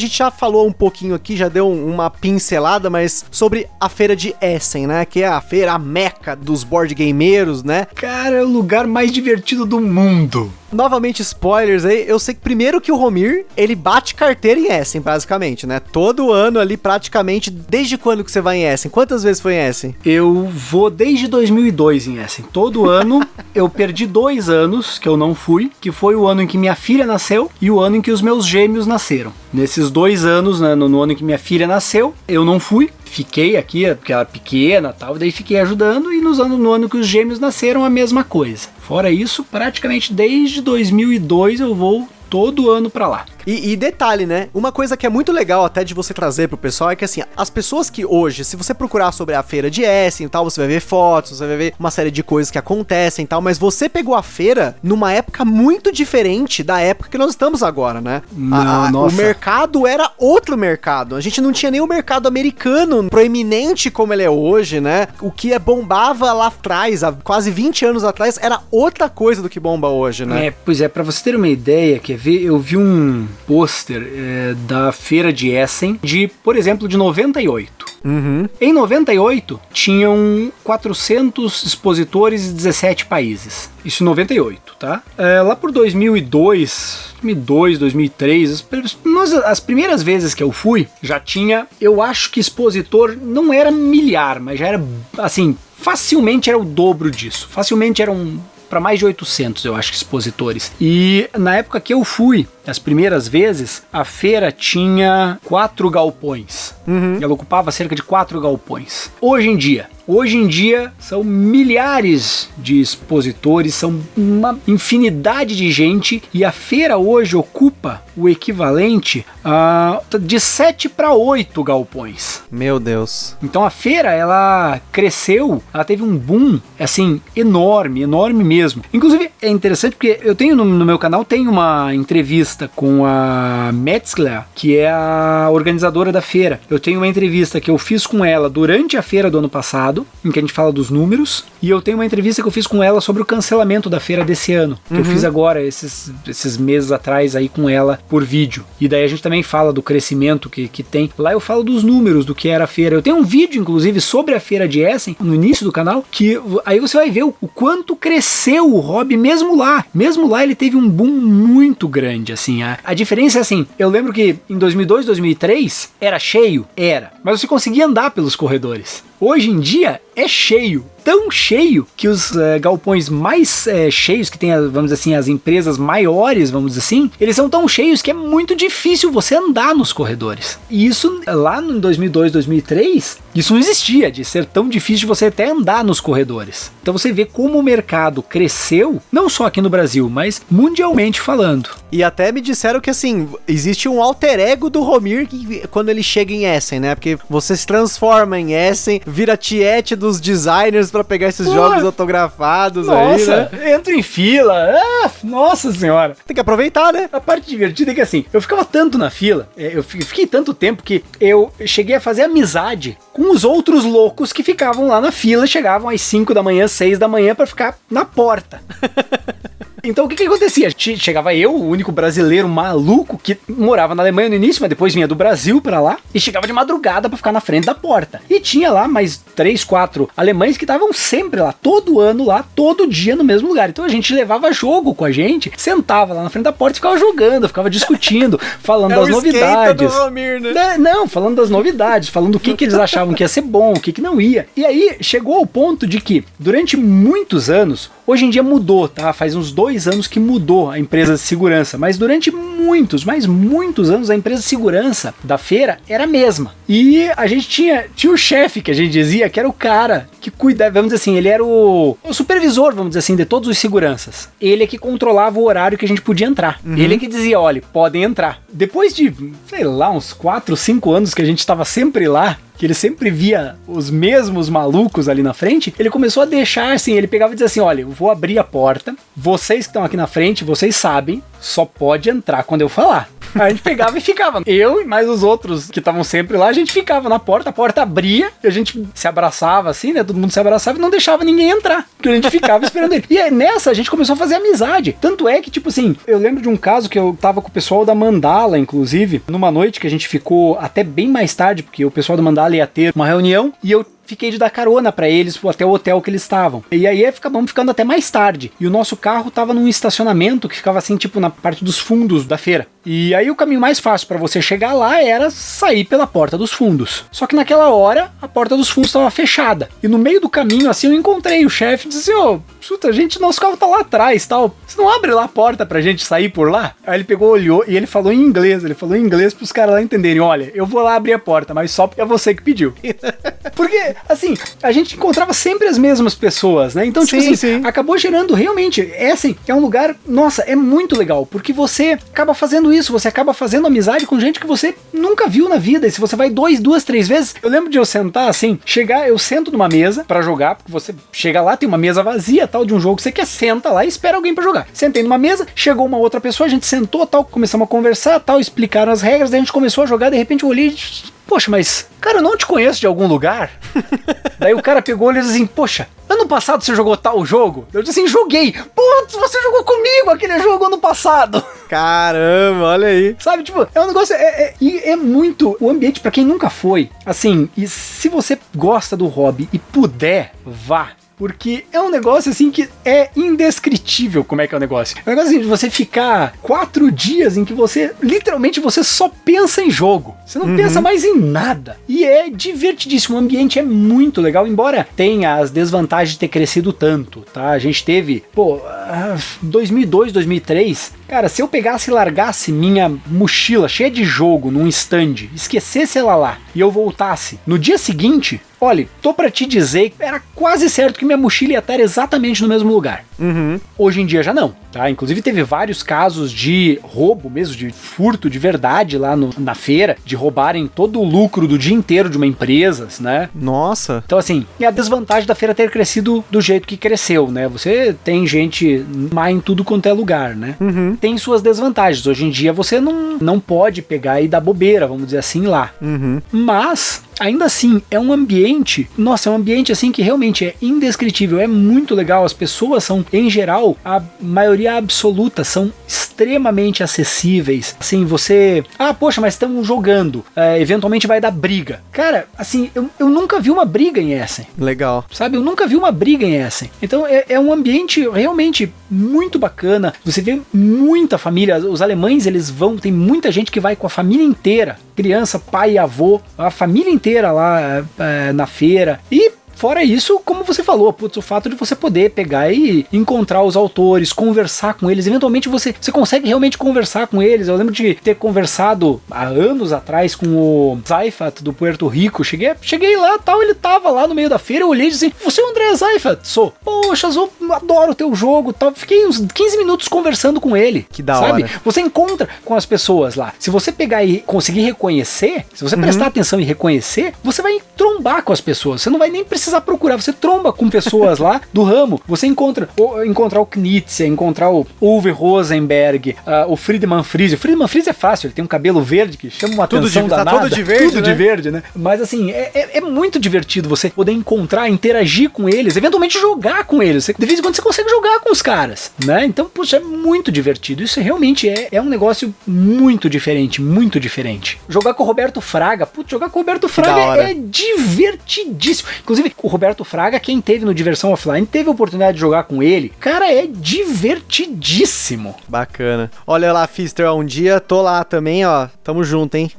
A gente já falou um pouquinho aqui, já deu uma pincelada, mas sobre a feira de Essen, né? Que é a feira, a meca dos board gameiros, né? Cara, é o lugar mais divertido do mundo. Novamente, spoilers aí. Eu sei que primeiro que o Romir, ele bate carteira em Essen, basicamente, né? Todo ano ali, praticamente. Desde quando que você vai em Essen? Quantas vezes foi em Essen? Eu vou desde 2002 em Essen. Todo ano, eu perdi dois anos que eu não fui, que foi o ano em que minha filha nasceu e o ano em que os meus gêmeos nasceram. Nesses dois anos, né, no, no ano em que minha filha nasceu, eu não fui, fiquei aqui, porque era pequena tal, daí fiquei ajudando e nos no ano que os gêmeos nasceram a mesma coisa. Fora isso, praticamente desde 2002 eu vou todo ano para lá. E, e, detalhe, né? Uma coisa que é muito legal até de você trazer pro pessoal é que assim, as pessoas que hoje, se você procurar sobre a feira de Essen e tal, você vai ver fotos, você vai ver uma série de coisas que acontecem e tal, mas você pegou a feira numa época muito diferente da época que nós estamos agora, né? Não, a, a, o mercado era outro mercado. A gente não tinha nem o mercado americano proeminente como ele é hoje, né? O que é bombava lá atrás, há quase 20 anos atrás, era outra coisa do que bomba hoje, né? É, pois é, para você ter uma ideia, quer ver, eu vi um pôster é, da feira de Essen de, por exemplo, de 98. Uhum. Em 98, tinham 400 expositores de 17 países. Isso em 98, tá? É, lá por 2002, 2002, 2003, as, as primeiras vezes que eu fui, já tinha, eu acho que expositor não era milhar, mas já era, assim, facilmente era o dobro disso. Facilmente eram para mais de 800, eu acho, expositores. E na época que eu fui, as primeiras vezes, a feira tinha quatro galpões. Uhum. Ela ocupava cerca de quatro galpões. Hoje em dia, Hoje em dia são milhares de expositores, são uma infinidade de gente e a feira hoje ocupa o equivalente uh, de 7 para 8 galpões. Meu Deus. Então a feira ela cresceu, ela teve um boom assim enorme, enorme mesmo. Inclusive é interessante porque eu tenho no, no meu canal tem uma entrevista com a Metzler, que é a organizadora da feira. Eu tenho uma entrevista que eu fiz com ela durante a feira do ano passado passado, em que a gente fala dos números, e eu tenho uma entrevista que eu fiz com ela sobre o cancelamento da feira desse ano, que uhum. eu fiz agora, esses, esses meses atrás aí com ela por vídeo. E daí a gente também fala do crescimento que, que tem. Lá eu falo dos números do que era a feira. Eu tenho um vídeo, inclusive, sobre a feira de Essen, no início do canal, que aí você vai ver o, o quanto cresceu o hobby mesmo lá. Mesmo lá ele teve um boom muito grande, assim. A, a diferença é assim, eu lembro que em 2002, 2003, era cheio? Era. Mas você conseguia andar pelos corredores. Hoje em dia é cheio tão cheio que os uh, galpões mais uh, cheios, que tem, vamos assim, as empresas maiores, vamos assim, eles são tão cheios que é muito difícil você andar nos corredores. E isso lá no 2002, 2003, isso não existia, de ser tão difícil de você até andar nos corredores. Então você vê como o mercado cresceu, não só aqui no Brasil, mas mundialmente falando. E até me disseram que assim, existe um alter ego do Romir que, quando ele chega em Essen, né? Porque você se transforma em Essen, vira tiete dos designers para pegar esses Pô, jogos autografados nossa, aí, né? Entro em fila. Ah, nossa senhora. Tem que aproveitar, né? A parte divertida é que assim, eu ficava tanto na fila, é, eu fiquei tanto tempo que eu cheguei a fazer amizade com os outros loucos que ficavam lá na fila, chegavam às 5 da manhã, 6 da manhã para ficar na porta. Então o que que acontecia? Che- Chegava eu, o único brasileiro maluco que morava na Alemanha no início, mas depois vinha do Brasil pra lá e chegava de madrugada pra ficar na frente da porta. E tinha lá mais três, quatro alemães que estavam sempre lá, todo ano lá, todo dia no mesmo lugar. Então a gente levava jogo com a gente, sentava lá na frente da porta e ficava jogando, ficava discutindo, falando É das novidades. Romir, né? Né, Não, falando das novidades, falando o que, que eles achavam que ia ser bom, o que, que não ia. E aí chegou ao ponto de que, durante muitos anos, hoje em dia mudou, tá? Faz uns dois anos que mudou a empresa de segurança, mas durante muitos, mas muitos anos, a empresa de segurança da feira era a mesma. E a gente tinha, tinha o chefe que a gente dizia que era o cara que cuidava, vamos dizer assim, ele era o, o supervisor, vamos dizer assim, de todos os seguranças. Ele é que controlava o horário que a gente podia entrar. Ele é que dizia, olha, podem entrar. Depois de, sei lá, uns 4, 5 anos que a gente estava sempre lá, que ele sempre via os mesmos malucos ali na frente, ele começou a deixar assim, ele pegava e dizia assim, olha, eu vou abrir a porta, vocês que estão aqui na frente, vocês sabem, só pode entrar quando eu falar. A gente pegava e ficava. Eu e mais os outros que estavam sempre lá, a gente ficava na porta, a porta abria, e a gente se abraçava assim, né? Todo mundo se abraçava e não deixava ninguém entrar. Porque a gente ficava esperando ele. E aí, nessa a gente começou a fazer amizade. Tanto é que, tipo assim, eu lembro de um caso que eu tava com o pessoal da Mandala, inclusive, numa noite que a gente ficou até bem mais tarde, porque o pessoal da Mandala ia ter uma reunião e eu fiquei de dar carona pra eles até o hotel que eles estavam. E aí acabamos ficando até mais tarde. E o nosso carro tava num estacionamento que ficava assim, tipo, na parte dos fundos da feira. E aí o caminho mais fácil pra você chegar lá era sair pela porta dos fundos. Só que naquela hora a porta dos fundos estava fechada. E no meio do caminho, assim, eu encontrei o chefe e disse Ô, chuta, a gente, nosso carro tá lá atrás tal. Você não abre lá a porta pra gente sair por lá? Aí ele pegou, olhou e ele falou em inglês. Ele falou em inglês pros caras lá entenderem: olha, eu vou lá abrir a porta, mas só porque é você que pediu. Porque, assim, a gente encontrava sempre as mesmas pessoas, né? Então, tipo Sim, assim, sim. acabou gerando realmente. É assim, é um lugar, nossa, é muito legal, porque você acaba fazendo isso, você acaba fazendo amizade com gente que você nunca viu na vida. E se você vai dois, duas, três vezes, eu lembro de eu sentar assim, chegar, eu sento numa mesa pra jogar, porque você chega lá, tem uma mesa vazia, tal, de um jogo que você quer, senta lá e espera alguém pra jogar. Sentei numa mesa, chegou uma outra pessoa, a gente sentou, tal, começamos a conversar, tal, explicaram as regras, daí a gente começou a jogar, de repente eu olhei e Poxa, mas, cara, eu não te conheço de algum lugar? Daí o cara pegou e disse assim: Poxa, ano passado você jogou tal jogo? Eu disse assim: Joguei. Putz, você jogou comigo aquele jogo ano passado. Caramba, olha aí. Sabe, tipo, é um negócio. É, é, é muito. O ambiente, pra quem nunca foi, assim, e se você gosta do hobby e puder, vá. Porque é um negócio assim que é indescritível como é que é o negócio. É um negócio assim de você ficar quatro dias em que você, literalmente, você só pensa em jogo. Você não pensa mais em nada. E é divertidíssimo. O ambiente é muito legal, embora tenha as desvantagens de ter crescido tanto, tá? A gente teve, pô, ah, 2002, 2003. Cara, se eu pegasse e largasse minha mochila cheia de jogo num stand, esquecesse ela lá e eu voltasse no dia seguinte, olha, tô pra te dizer que era quase certo que minha mochila ia estar exatamente no mesmo lugar. Uhum. Hoje em dia já não, tá? Inclusive teve vários casos de roubo mesmo, de furto de verdade lá no- na feira, de roubarem todo o lucro do dia inteiro de uma empresa, né? Nossa. Então, assim, é a desvantagem da feira ter crescido do jeito que cresceu, né? Você tem gente má em tudo quanto é lugar, né? Uhum. Tem suas desvantagens. Hoje em dia você não, não pode pegar e dar bobeira, vamos dizer assim, lá. Uhum. Mas, ainda assim, é um ambiente. Nossa, é um ambiente assim que realmente é indescritível, é muito legal. As pessoas são, em geral, a maioria absoluta, são extremamente acessíveis. Assim, você. Ah, poxa, mas estamos jogando. É, eventualmente vai dar briga. Cara, assim, eu, eu nunca vi uma briga em Essen. Legal. Sabe, eu nunca vi uma briga em Essen. Então é, é um ambiente realmente muito bacana. Você vê muita família. Os alemães, eles vão, tem muita gente que vai com a família inteira. Criança, pai, avô, a família inteira lá é, é, na feira. E Fora isso, como você falou, putz, o fato de você poder pegar e encontrar os autores, conversar com eles, eventualmente você, você consegue realmente conversar com eles. Eu lembro de ter conversado há anos atrás com o Zaifat do Puerto Rico. Cheguei, cheguei lá, tal, ele tava lá no meio da feira, eu olhei e disse assim, você é o André Zaifat? Sou. Poxa, Zô, adoro o teu jogo, tal. Fiquei uns 15 minutos conversando com ele. Que da sabe? hora. Você encontra com as pessoas lá. Se você pegar e conseguir reconhecer, se você prestar atenção e reconhecer, você vai trombar com as pessoas. Você não vai nem precisar precisar procurar. Você tromba com pessoas lá do ramo. Você encontra o, encontrar o Knizia, encontrar o Uwe Rosenberg, uh, o Friedman Fries. O Friedman Fries é fácil, ele tem um cabelo verde que chama uma Tudo atenção de- tá danada. todo de verde, Tudo de né? verde, né? Mas assim, é, é- é muito divertido você poder encontrar, interagir com eles, eventualmente jogar com eles. Você- de vez em quando você consegue jogar com os caras, né? Então, puxa, é muito divertido. Isso realmente é, é um negócio muito diferente, muito diferente. Jogar com o Roberto Fraga, putz, jogar com o Roberto Fraga é divertidíssimo. Inclusive, o Roberto Fraga, quem teve no Diversão Offline, teve a oportunidade de jogar com ele. Cara, é divertidíssimo. Bacana. Olha lá, Fister, um dia tô lá também, ó. Tamo junto, hein?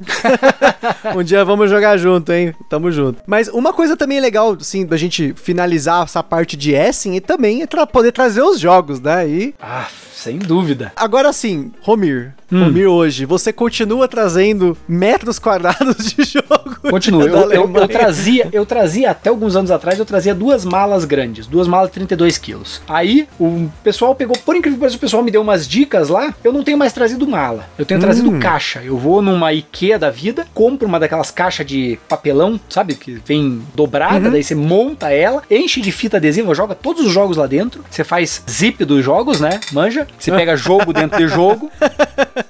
um dia vamos jogar junto, hein? Tamo junto. Mas uma coisa também legal, assim, da gente finalizar essa parte de Essen e também é tra- poder trazer os jogos, né? E Ah, sem dúvida. agora sim, Romir. Hum. Romir hoje, você continua trazendo metros quadrados de jogo. Continua. Eu, eu- eu trazia, eu trazia até alguns anos atrás, eu trazia duas malas grandes, duas malas de 32 quilos. Aí o pessoal pegou, por incrível que pareça, o pessoal me deu umas dicas lá. Eu não tenho mais trazido mala, eu tenho trazido Hum. caixa. Eu vou numa IKEA da vida, compro uma daquelas caixas de papelão, sabe? Que vem dobrada, Uhum. daí você monta ela, enche de fita adesiva, joga todos os jogos lá dentro. Você faz zip dos jogos, né? Manja. Você pega jogo dentro de jogo.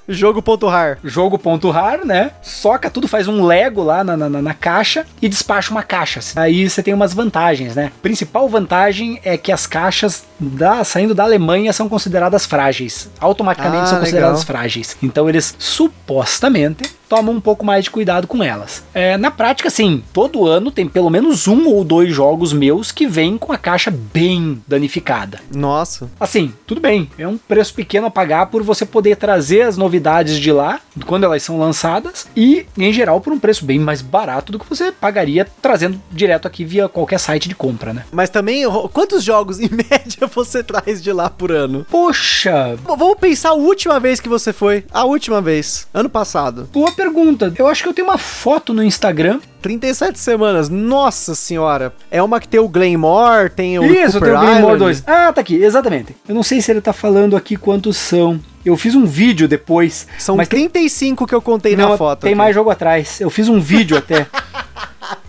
Jogo.rar. jogo.rar, né? Soca tudo, faz um Lego lá na, na, na- caixa e despacha uma caixa. Aí você tem umas vantagens, né? Principal vantagem é que as caixas da, saindo da Alemanha são consideradas frágeis. Automaticamente Ah, são consideradas legal. frágeis. Então eles supostamente tomam um pouco mais de cuidado com elas. É, na prática, sim, todo ano tem pelo menos um ou dois jogos meus que vêm com a caixa bem danificada. Nossa. Assim, tudo bem, é um preço pequeno a pagar por você poder trazer as novidades de lá, quando elas são lançadas, e em geral por um preço bem mais barato do que você pagaria trazendo direto aqui via qualquer site de compra, né? Mas também, quantos jogos em média você traz de lá por ano? Poxa, Vamos pensar a última vez que você foi. A última vez. Ano passado. Pergunta. Eu acho que eu tenho uma foto no Instagram. 37 semanas. Nossa senhora. É uma que tem o Glamour, tem o Isso, Cooper tem o Glenmore Island. 2. Ah, tá aqui, exatamente. Eu não sei se ele tá falando aqui quantos são. Eu fiz um vídeo depois. São mas tem 35 que eu contei Não, na foto. tem aqui. mais jogo atrás. Eu fiz um vídeo até.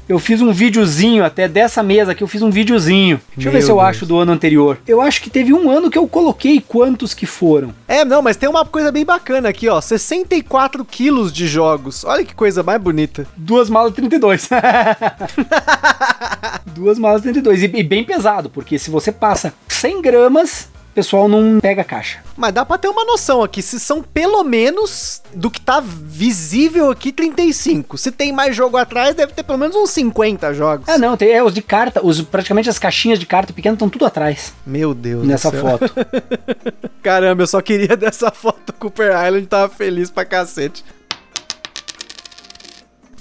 Eu fiz um videozinho até dessa mesa aqui, eu fiz um videozinho. Deixa eu ver Meu se eu Deus. acho do ano anterior. Eu acho que teve um ano que eu coloquei quantos que foram. É, não, mas tem uma coisa bem bacana aqui, ó. 64 quilos de jogos. Olha que coisa mais bonita. Duas malas 32. Duas malas 32. E, e bem pesado, porque se você passa 100 gramas, o pessoal não pega a caixa. Mas dá pra ter uma noção aqui, se são pelo menos do que tá visível aqui 35. Se tem mais jogo atrás, deve ter pelo menos uns 50 jogos. Ah, não, tem é, os de carta, os, praticamente as caixinhas de carta pequenas estão tudo atrás Meu Deus nessa do céu. foto. Caramba, eu só queria dessa foto Cooper Island, tava feliz pra cacete.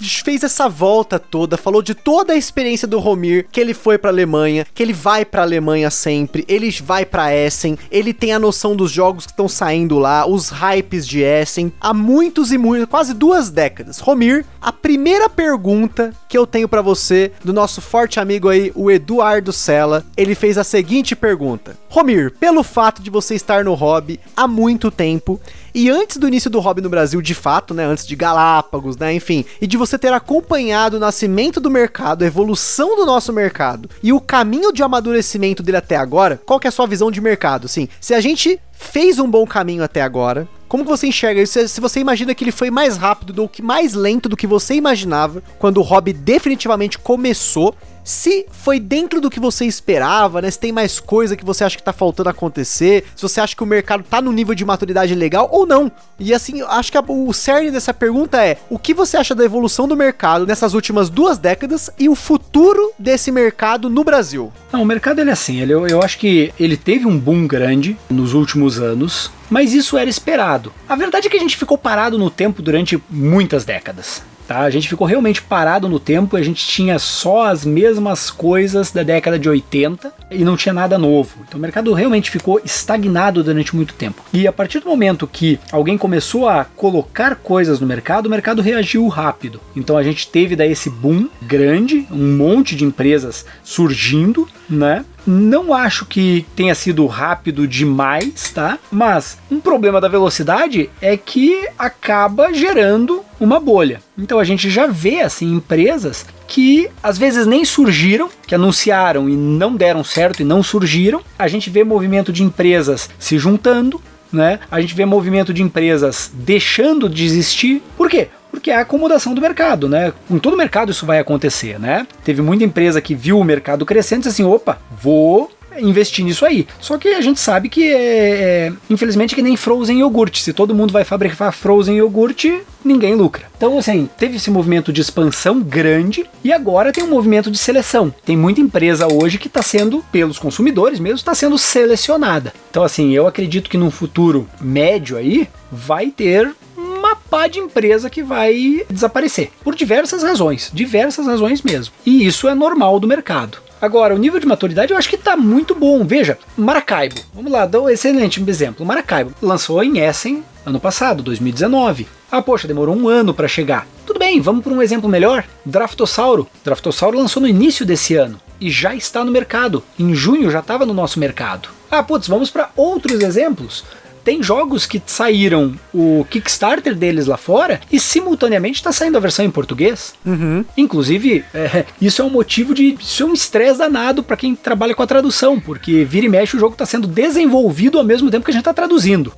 Fez essa volta toda, falou de toda a experiência do Romir, que ele foi pra Alemanha, que ele vai pra Alemanha sempre, ele vai pra Essen, ele tem a noção dos jogos que estão saindo lá, os hypes de Essen, há muitos e muitos, quase duas décadas. Romir, a primeira pergunta que eu tenho pra você, do nosso forte amigo aí, o Eduardo Sela, ele fez a seguinte pergunta: Romir, pelo fato de você estar no hobby há muito tempo e antes do início do hobby no Brasil, de fato, né, antes de Galápagos, né, enfim, e de você ter acompanhado o nascimento do mercado, a evolução do nosso mercado e o caminho de amadurecimento dele até agora, qual que é a sua visão de mercado? Sim, se a gente fez um bom caminho até agora, como que você enxerga isso? Se- você imagina que ele foi mais rápido ou que mais lento do que você imaginava quando o hobby definitivamente começou, se foi dentro do que você esperava, né? Se tem mais coisa que você acha que tá faltando acontecer, se você acha que o mercado tá no nível de maturidade legal ou não. E assim, acho que a- o cerne dessa pergunta é: o que você acha da evolução do mercado nessas últimas duas décadas e o futuro desse mercado no Brasil? Não, o mercado ele é assim, ele, eu, eu acho que ele teve um boom grande nos últimos anos, mas isso era esperado. A verdade é que a gente ficou parado no tempo durante muitas décadas. Tá? A gente ficou realmente parado no tempo, a gente tinha só as mesmas coisas da década de 80 e não tinha nada novo. Então o mercado realmente ficou estagnado durante muito tempo. E a partir do momento que alguém começou a colocar coisas no mercado, o mercado reagiu rápido. Então a gente teve daí esse boom grande, um monte de empresas surgindo, né? Não acho que tenha sido rápido demais, tá? Mas um problema da velocidade é que acaba gerando uma bolha. Então a gente já vê assim empresas que às vezes nem surgiram, que anunciaram e não deram certo e não surgiram. A gente vê movimento de empresas se juntando, né? A gente vê movimento de empresas deixando de existir. Por quê? Porque é a acomodação do mercado, né? Em todo mercado isso vai acontecer, né? Teve muita empresa que viu o mercado crescendo e disse assim: opa, vou investir nisso aí. Só que a gente sabe que é, é infelizmente que nem frozen iogurte. Se todo mundo vai fabricar frozen iogurte, ninguém lucra. Então, assim, teve esse movimento de expansão grande e agora tem um movimento de seleção. Tem muita empresa hoje que está sendo, pelos consumidores mesmo, está sendo selecionada. Então, assim, eu acredito que num futuro médio aí vai ter uma pá de empresa que vai desaparecer. Por diversas razões. Diversas razões mesmo. E isso é normal do mercado. Agora, o nível de maturidade eu acho que tá muito bom. Veja, Maracaibo. Vamos lá, dá um excelente exemplo. Maracaibo lançou em Essen ano passado, 2019. Ah, poxa, demorou um ano para chegar. Tudo bem, vamos para um exemplo melhor. Draftossauro. Draftossauro lançou no início desse ano e já está no mercado. Em junho já estava no nosso mercado. Ah, putz, vamos para outros exemplos tem jogos que saíram o Kickstarter deles lá fora e simultaneamente está saindo a versão em português. Uhum. Inclusive, é, isso é um motivo de. Isso é um estresse danado para quem trabalha com a tradução, porque vira e mexe o jogo está sendo desenvolvido ao mesmo tempo que a gente está traduzindo.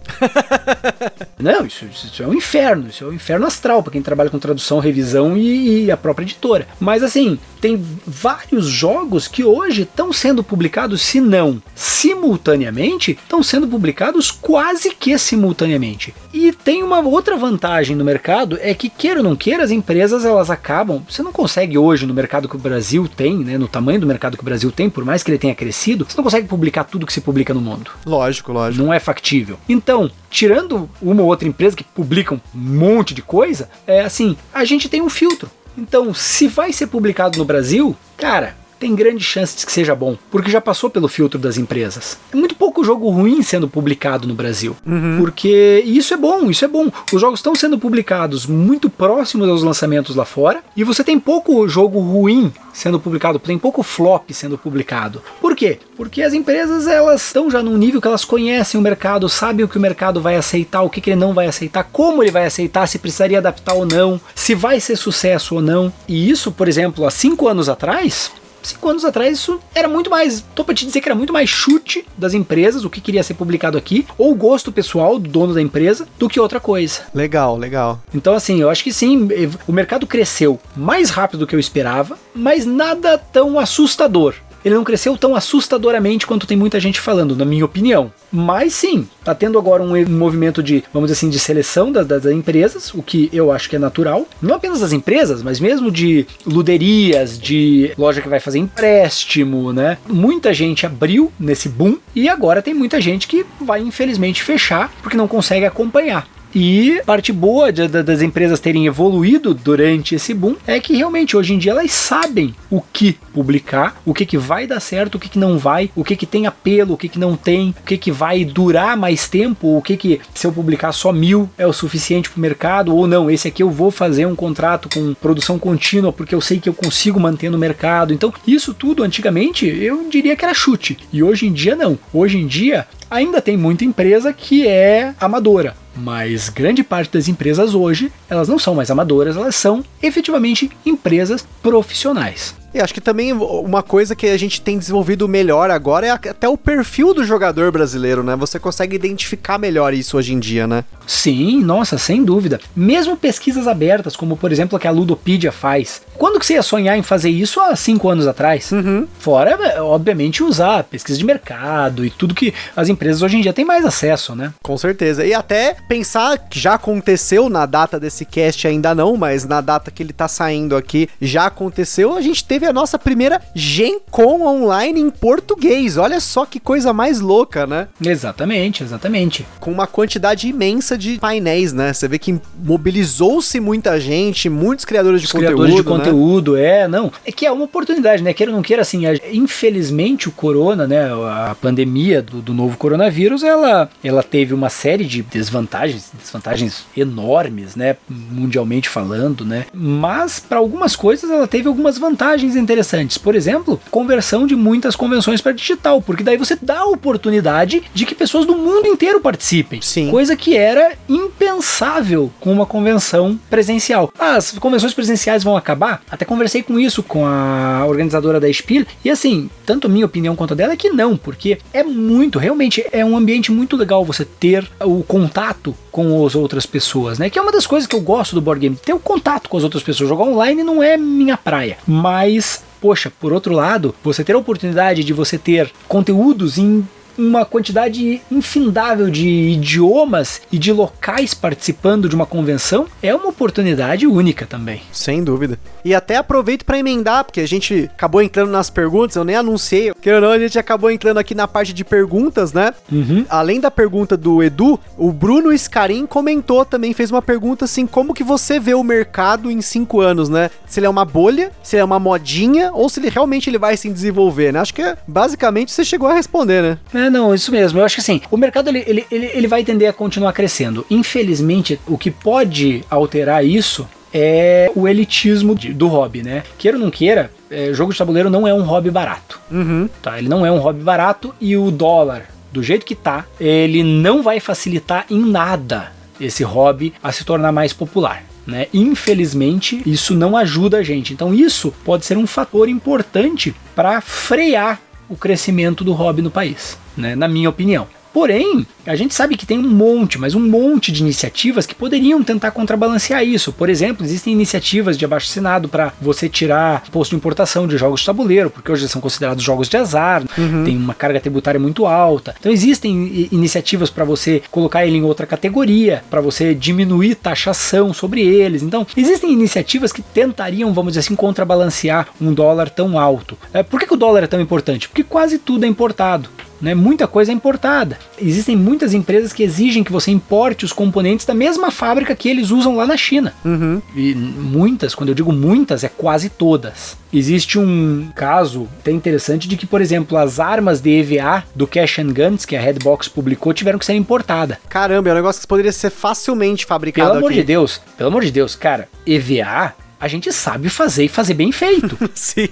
Não, isso, isso, é um inferno, isso é um inferno astral para quem trabalha com tradução, revisão e, e a própria editora. Mas assim, tem vários jogos que hoje estão sendo publicados, se não simultaneamente, estão sendo publicados quase que simultaneamente. E tem uma outra vantagem no mercado, é que queira ou não queira, as empresas elas acabam, você não consegue hoje no mercado que o Brasil tem, né, no tamanho do mercado que o Brasil tem, por mais que ele tenha crescido, você não consegue publicar tudo que se publica no mundo. Lógico, lógico. Não é factível. Então, tirando uma ou outra empresa que publica um monte de coisa, é assim, a gente tem um filtro. Então, se vai ser publicado no Brasil, cara, tem grandes chances de que seja bom, porque já passou pelo filtro das empresas. É muito pouco jogo ruim sendo publicado no Brasil, uhum. porque isso é bom, isso é bom. Os jogos estão sendo publicados muito próximos aos lançamentos lá fora, e você tem pouco jogo ruim sendo publicado, tem pouco flop sendo publicado. Por quê? Porque as empresas elas estão já num nível que elas conhecem o mercado, sabem o que o mercado vai aceitar, o que, que ele não vai aceitar, como ele vai aceitar, se precisaria adaptar ou não, se vai ser sucesso ou não. E isso, por exemplo, há cinco anos atrás, cinco anos atrás isso era muito mais, tô pra te dizer que era muito mais chute das empresas, o que queria ser publicado aqui, ou gosto pessoal do dono da empresa, do que outra coisa. Legal, legal. Então assim, eu acho que sim, o mercado cresceu mais rápido do que eu esperava, mas nada tão assustador ele não cresceu tão assustadoramente quanto tem muita gente falando, na minha opinião. Mas sim, tá tendo agora um movimento de, vamos dizer assim, de seleção das, das empresas, o que eu acho que é natural. Não apenas das empresas, mas mesmo de luderias, de loja que vai fazer empréstimo, né? Muita gente abriu nesse boom e agora tem muita gente que vai infelizmente fechar porque não consegue acompanhar. E parte boa de, de, das empresas terem evoluído durante esse boom é que realmente hoje em dia elas sabem o que publicar, o que, que vai dar certo, o que, que não vai, o que, que tem apelo, o que, que não tem, o que, que vai durar mais tempo, o que, que se eu publicar só mil é o suficiente para o mercado, ou não, esse aqui eu vou fazer um contrato com produção contínua porque eu sei que eu consigo manter no mercado. Então, isso tudo antigamente eu diria que era chute. E hoje em dia não. Hoje em dia ainda tem muita empresa que é amadora mas grande parte das empresas hoje, elas não são mais amadoras, elas são efetivamente empresas profissionais. E acho que também uma coisa que a gente tem desenvolvido melhor agora é até o perfil do jogador brasileiro, né? Você consegue identificar melhor isso hoje em dia, né? Sim, nossa, sem dúvida. Mesmo pesquisas abertas, como por exemplo a que a Ludopedia faz. Quando que você ia sonhar em fazer isso há cinco anos atrás? Uhum. Fora, obviamente, usar pesquisa de mercado e tudo que as empresas hoje em dia têm mais acesso, né? Com certeza. E até pensar que já aconteceu na data desse cast ainda não, mas na data que ele tá saindo aqui já aconteceu, a gente teve a nossa primeira Gen Con online em português. Olha só que coisa mais louca, né? Exatamente, exatamente. Com uma quantidade imensa de painéis, né? Você vê que mobilizou-se muita gente, muitos criadores de Os conteúdo. Criadores de né? conteúdo, é, não. É que é uma oportunidade, né? Queira ou não queira, assim, infelizmente o corona, né? A pandemia do, do novo coronavírus, ela, ela teve uma série de desvantagens, desvantagens enormes, né? Mundialmente falando, né? Mas para algumas coisas ela teve algumas vantagens coisas interessantes. Por exemplo, conversão de muitas convenções para digital, porque daí você dá a oportunidade de que pessoas do mundo inteiro participem. Sim. Coisa que era impensável com uma convenção presencial. As convenções presenciais vão acabar? Até conversei com isso com a organizadora da Spiel, e assim, tanto minha opinião quanto a dela é que não, porque é muito, realmente é um ambiente muito legal você ter o contato com as outras pessoas, né? Que é uma das coisas que eu gosto do board game, ter o contato com as outras pessoas. Jogar online não é minha praia, mas poxa, por outro lado, você ter a oportunidade de você ter conteúdos em uma quantidade infindável de idiomas e de locais participando de uma convenção é uma oportunidade única também. Sem dúvida. E até aproveito para emendar, porque a gente acabou entrando nas perguntas, eu nem anunciei, que ou não, a gente acabou entrando aqui na parte de perguntas, né? Uhum. Além da pergunta do Edu, o Bruno Scarim comentou também, fez uma pergunta assim, como que você vê o mercado em cinco anos, né? Se ele é uma bolha, se ele é uma modinha, ou se ele realmente ele vai se desenvolver, né? Acho que basicamente você chegou a responder, né? É, não, isso mesmo. Eu acho que assim, o mercado ele, ele, ele, ele vai tender a continuar crescendo. Infelizmente, o que pode alterar isso é o elitismo do hobby, né? Queira ou não queira, é, jogo de tabuleiro não é um hobby barato. Uhum. Tá? Ele não é um hobby barato e o dólar, do jeito que tá, ele não vai facilitar em nada esse hobby a se tornar mais popular. Né? Infelizmente, isso não ajuda a gente. Então, isso pode ser um fator importante para frear o crescimento do hobby no país, né? na minha opinião. Porém, a gente sabe que tem um monte, mas um monte de iniciativas que poderiam tentar contrabalancear isso. Por exemplo, existem iniciativas de abaixo assinado para você tirar imposto de importação de jogos de tabuleiro, porque hoje são considerados jogos de azar, tem uma carga tributária muito alta. Então existem iniciativas para você colocar ele em outra categoria, para você diminuir taxação sobre eles. Então, existem iniciativas que tentariam, vamos dizer assim, contrabalancear um dólar tão alto. É, por que, que o dólar é tão importante? Porque quase tudo é importado. Né? Muita coisa é importada. Existem muitas empresas que exigem que você importe os componentes da mesma fábrica que eles usam lá na China. Uhum. E muitas, quando eu digo muitas, é quase todas. Existe um caso até interessante de que, por exemplo, as armas de EVA do Cash and Guns, que a Redbox publicou, tiveram que ser importadas. Caramba, é um negócio que poderia ser facilmente fabricado Pelo amor aqui. de Deus, pelo amor de Deus, cara, EVA a gente sabe fazer e fazer bem feito. Sim.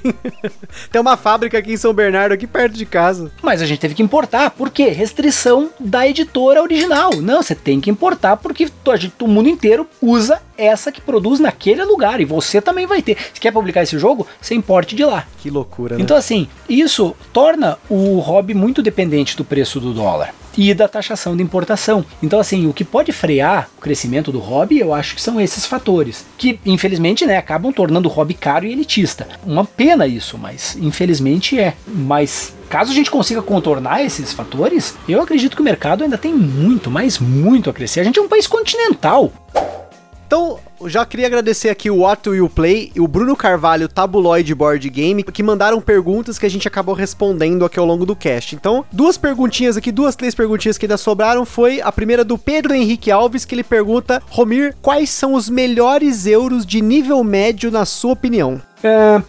Tem uma fábrica aqui em São Bernardo, aqui perto de casa. Mas a gente teve que importar, por quê? Restrição da editora original. Não, você tem que importar porque to- a gente- o mundo inteiro usa essa que produz naquele lugar e você também vai ter. Se quer publicar esse jogo, você importe de lá. Que loucura, né? Então, assim, isso torna o hobby muito dependente do preço do dólar e da taxação de importação. Então, assim, o que pode frear o crescimento do hobby, eu acho que são esses fatores, que infelizmente, né, acabam tornando o hobby caro e elitista. Uma pena isso, mas infelizmente é. Mas caso a gente consiga contornar esses fatores, eu acredito que o mercado ainda tem muito, mas muito a crescer. A gente é um país continental. Então, já queria agradecer aqui o What Will Play e o Bruno Carvalho, Tabuloid Board Game, que mandaram perguntas que a gente acabou respondendo aqui ao longo do cast. Então, duas perguntinhas aqui, duas, três perguntinhas que ainda sobraram, foi a primeira do Pedro Henrique Alves, que ele pergunta, Romir, quais são os melhores euros de nível médio na sua opinião?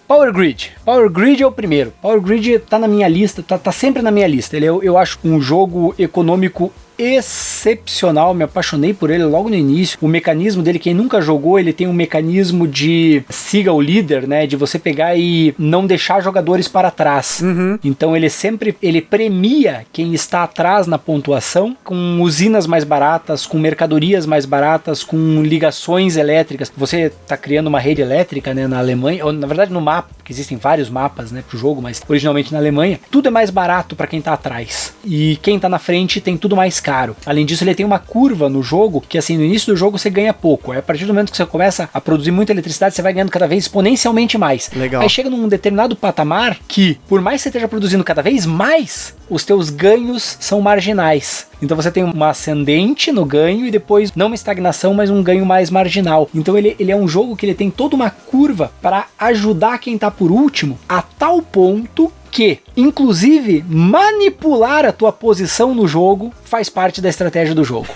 Power Grid. Power Grid é o primeiro. Power Grid tá na minha lista, tá, tá sempre na minha lista. Ele é, eu acho um jogo econômico excepcional, me apaixonei por ele logo no início. O mecanismo dele, quem nunca jogou, ele tem um mecanismo de siga o líder, né, de você pegar e não deixar jogadores para trás. Então ele sempre ele premia quem está atrás na pontuação com usinas mais baratas, com mercadorias mais baratas, com ligações elétricas. Você está criando uma rede elétrica, né, na Alemanha, ou na verdade no mapa, porque existem vários mapas, né, pro jogo, mas originalmente na Alemanha. Tudo é mais barato para quem tá atrás. E quem tá na frente tem tudo mais caro. Além disso, ele tem uma curva no jogo que assim, no início do jogo você ganha pouco. Aí, a partir do momento que você começa a produzir muita eletricidade, você vai ganhando cada vez exponencialmente mais. Legal. Aí chega num determinado patamar que, por mais que você esteja produzindo cada vez mais, os teus ganhos são marginais. Então você tem uma ascendente no ganho e depois não uma estagnação, mas um ganho mais marginal. Então ele, ele é um jogo que ele tem toda uma curva para ajudar quem tá por último a tal ponto que, inclusive, manipular a tua posição no jogo faz parte da estratégia do jogo.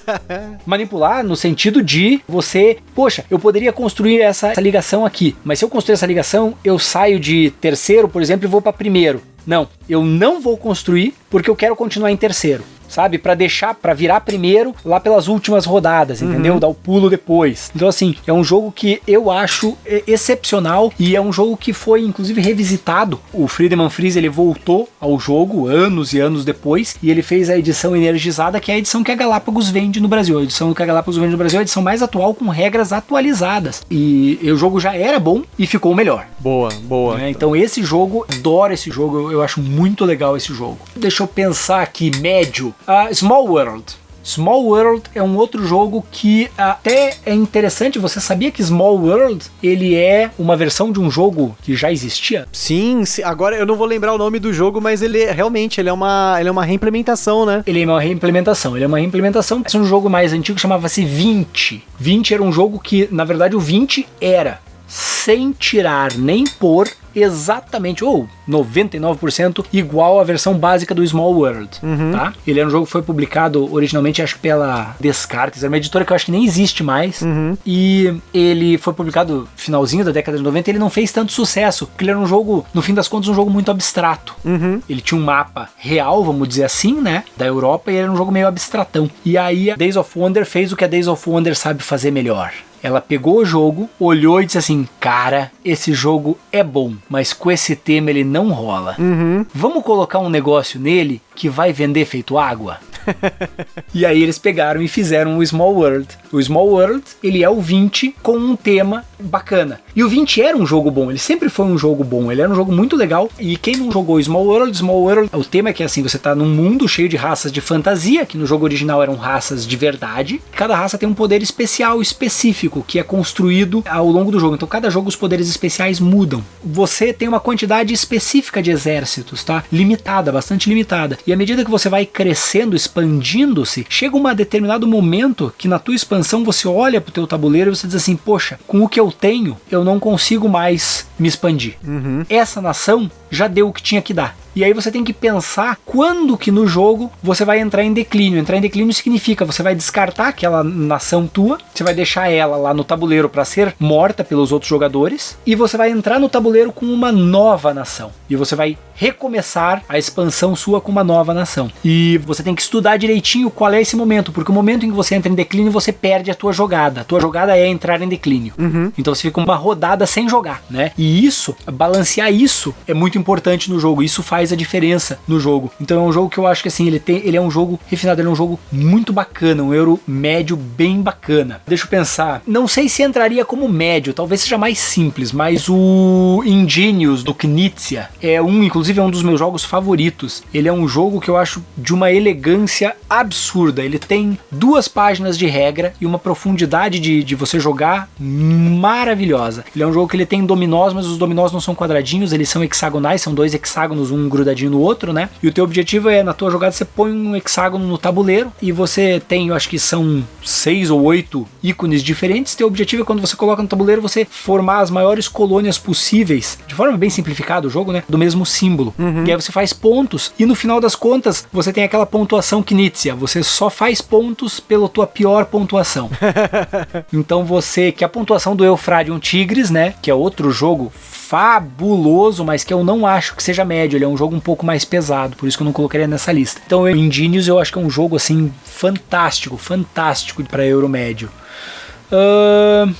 Manipular no sentido de você, poxa, eu poderia construir essa, essa ligação aqui, mas se eu construir essa ligação, eu saio de terceiro, por exemplo, e vou para primeiro. Não, eu não vou construir porque eu quero continuar em terceiro. Sabe? Pra deixar, pra virar primeiro lá pelas últimas rodadas, entendeu? Dar o pulo depois. Então, assim, é um jogo que eu acho é, excepcional e é um jogo que foi, inclusive, revisitado. O Friedemann Fries, ele voltou ao jogo anos e anos depois e ele fez a edição energizada, que é a edição que a Galápagos vende no Brasil. A edição que a Galápagos vende no Brasil é a edição mais atual com regras atualizadas. E, e o jogo já era bom e ficou melhor. Boa, boa. né? Então esse jogo, adoro esse jogo, eu, eu acho muito legal esse jogo. Deixa eu pensar aqui, médio. Ah, Small World. Small World é um outro jogo que até é interessante. Você sabia que Small World ele é uma versão de um jogo que já existia? Sim, sim, agora eu não vou lembrar o nome do jogo, mas ele é- realmente ele é uma, ele é uma reimplementação, né? Ele é uma reimplementação. Ele é uma reimplementação. É um jogo mais antigo chamava-se 20. 20 era um jogo que, na verdade, o 20 era sem tirar nem pôr exatamente ou 99% igual à versão básica do Small World, tá? Ele é um jogo que foi publicado originalmente acho que pela Descartes, era uma editora que eu acho que nem existe mais. E ele foi publicado finalzinho da década de 90, e ele não fez tanto sucesso, porque ele era um jogo, no fim das contas, um jogo muito abstrato. Ele tinha um mapa real, vamos dizer assim, né, da Europa e era um jogo meio abstratão. E aí a Days of Wonder fez o que a Days of Wonder sabe fazer melhor. Ela pegou o jogo, olhou e disse assim: Cara, esse jogo é bom, mas com esse tema ele não rola. Vamos colocar um negócio nele que vai vender feito água? e aí eles pegaram e fizeram o Small World. O Small World, ele é o 20 com um tema bacana. E o 20 era um jogo bom, ele sempre foi um jogo bom, ele era um jogo muito legal. E quem não jogou Small World, Small World, o tema é que assim, você tá num mundo cheio de raças de fantasia, que no jogo original eram raças de verdade. Cada raça tem um poder especial específico que é construído ao longo do jogo. Então cada jogo os poderes especiais mudam. Você tem uma quantidade específica de exércitos, tá? Limitada, bastante limitada. E à medida que você vai crescendo, expandindo-se, chega um determinado momento que na tua expansão você olha pro teu tabuleiro e você diz assim: "Poxa, com o que eu tenho, eu não consigo mais me expandir". Essa nação já deu o que tinha que dar. E aí você tem que pensar quando que no jogo você vai entrar em declínio. Entrar em declínio significa você vai descartar aquela nação tua, você vai deixar ela lá no tabuleiro para ser morta pelos outros jogadores e você vai entrar no tabuleiro com uma nova nação. E você vai recomeçar a expansão sua com uma nova nação. E você tem que estudar direitinho qual é esse momento, porque o momento em que você entra em declínio você perde a tua jogada. A tua jogada é entrar em declínio. Então você fica uma rodada sem jogar, né? E isso, balancear isso é muito importante no jogo. Isso faz a diferença no jogo. Então é um jogo que eu acho que assim, ele tem, ele é um jogo refinado, ele é um jogo muito bacana, um euro médio bem bacana. Deixa eu pensar. Não sei se entraria como médio, talvez seja mais simples, mas o Ingenious do Knizia é um, inclusive é um dos meus jogos favoritos. Ele é um jogo que eu acho de uma elegância absurda. Ele tem duas páginas de regra e uma profundidade de, de você jogar maravilhosa. Ele é um jogo que ele tem dominós, mas os dominós não são quadradinhos, eles são hexagonais, são dois hexágonos, um grudadinho no outro, né? E o teu objetivo é, na tua jogada, você põe um hexágono no tabuleiro e você tem, eu acho que são seis ou oito ícones diferentes. Teu objetivo é quando você coloca no tabuleiro, você formar as maiores colônias possíveis, de forma bem simplificada o jogo, né? Do mesmo símbolo. E aí você faz pontos e no final das contas, você tem aquela pontuação Knizia. Você só faz pontos pela tua pior pontuação. Então você, que é a pontuação do Eufradium Tigres, né? Que é outro jogo fabuloso, mas que eu não acho que seja médio. Ele é um jogo um pouco mais pesado, por isso que eu não colocaria nessa lista. Então, o Ingenious eu acho que é um jogo assim fantástico, fantástico para Euro médio. Ahn,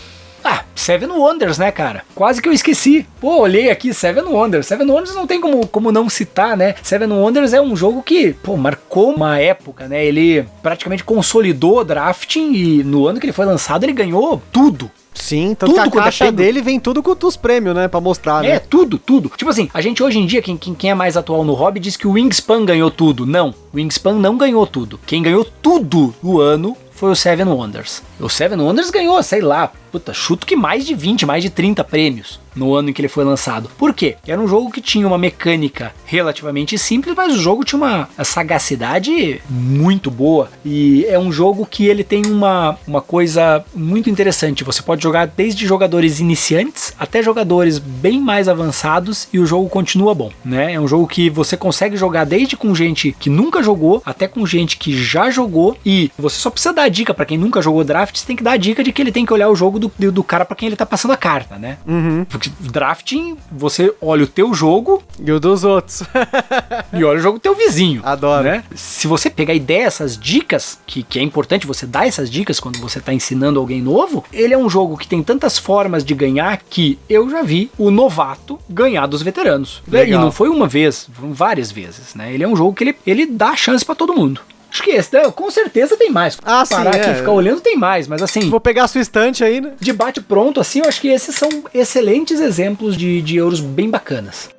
Ah, Seven Wonders, né, cara? Quase que eu esqueci. Pô, olhei aqui, Seven Wonders. Seven Wonders não tem como, como não citar, né? Seven Wonders é um jogo que, pô, marcou uma época, né? Ele praticamente consolidou o drafting e no ano que ele foi lançado ele ganhou tudo. Sim, tanto Tudo que a é caixa dele vem tudo com os prêmios, né? Pra mostrar, É, né? tudo, tudo. Tipo assim, a gente hoje em dia, quem, quem, quem é mais atual no hobby, diz que o Wingspan ganhou tudo. Não, o Wingspan não ganhou tudo. Quem ganhou tudo no ano foi o Seven Wonders. O Seven Wonders ganhou, sei lá, puta, chuto que mais de 20, mais de 30 prêmios no ano em que ele foi lançado. Por quê? Era um jogo que tinha uma mecânica relativamente simples, mas o jogo tinha uma sagacidade muito boa. E é um jogo que ele tem uma, uma coisa muito interessante. Você pode jogar desde jogadores iniciantes até jogadores bem mais avançados e o jogo continua bom, né? É um jogo que você consegue jogar desde com gente que nunca jogou até com gente que já jogou e você só precisa dar dica para quem nunca jogou draft, você tem que dar a dica de que ele tem que olhar o jogo do, do cara pra quem ele tá passando a carta, né? Uhum. Porque drafting, você olha o teu jogo E o dos outros. e olha o jogo do teu vizinho. Adoro. Né? Se você pegar a ideia, essas dicas, que, que é importante você dar essas dicas quando você tá ensinando alguém novo, ele é um jogo que tem tantas formas de ganhar que eu já vi o novato ganhar dos veteranos. Legal. E não foi uma vez, foram várias vezes, né? Ele é um jogo que ele, ele dá chance pra todo mundo. Acho que esse, né, com certeza tem mais. Ah, sim, Parar aqui é. ficar olhando tem mais, mas assim, Vou pegar a sua estante aí, né? debate pronto, assim, eu acho que esses são excelentes exemplos de, de euros bem bacanas.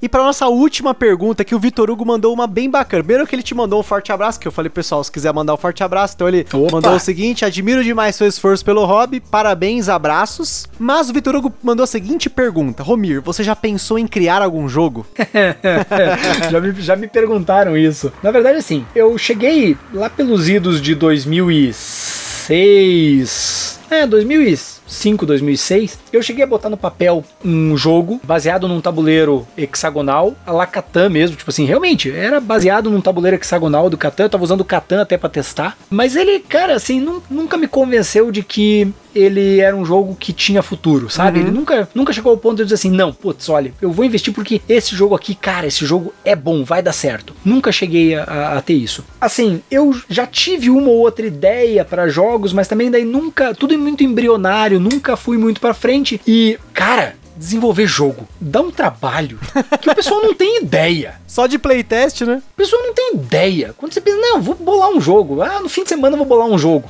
E pra nossa última pergunta, que o Vitor Hugo mandou uma bem bacana. Primeiro que ele te mandou um forte abraço, que eu falei, pessoal, se quiser mandar um forte abraço, então ele Opa! mandou o seguinte: admiro demais seu esforço pelo hobby, parabéns, abraços. Mas o Vitor Hugo mandou a seguinte pergunta: Romir, você já pensou em criar algum jogo? já, me, já me perguntaram isso. Na verdade, assim, eu cheguei lá pelos idos de 2006. É, 2005, 2006. Eu cheguei a botar no papel um jogo baseado num tabuleiro hexagonal, a la Catan mesmo. Tipo assim, realmente, era baseado num tabuleiro hexagonal do Catan. Eu tava usando o Catan até pra testar. Mas ele, cara, assim, nun- nunca me convenceu de que ele era um jogo que tinha futuro, sabe? Ele nunca, nunca chegou ao ponto de dizer assim, não, putz, olha, eu vou investir porque esse jogo aqui, cara, esse jogo é bom, vai dar certo. Nunca cheguei a, a- a ter isso. Assim, eu já tive uma ou outra ideia para jogos, mas também daí nunca, tudo é muito embrionário, nunca fui muito para frente e, cara, desenvolver jogo dá um trabalho que o pessoal não tem ideia. Só de playtest, né? A pessoa não tem ideia. Quando você pensa, não, vou bolar um jogo. Ah, no fim de semana eu vou bolar um jogo.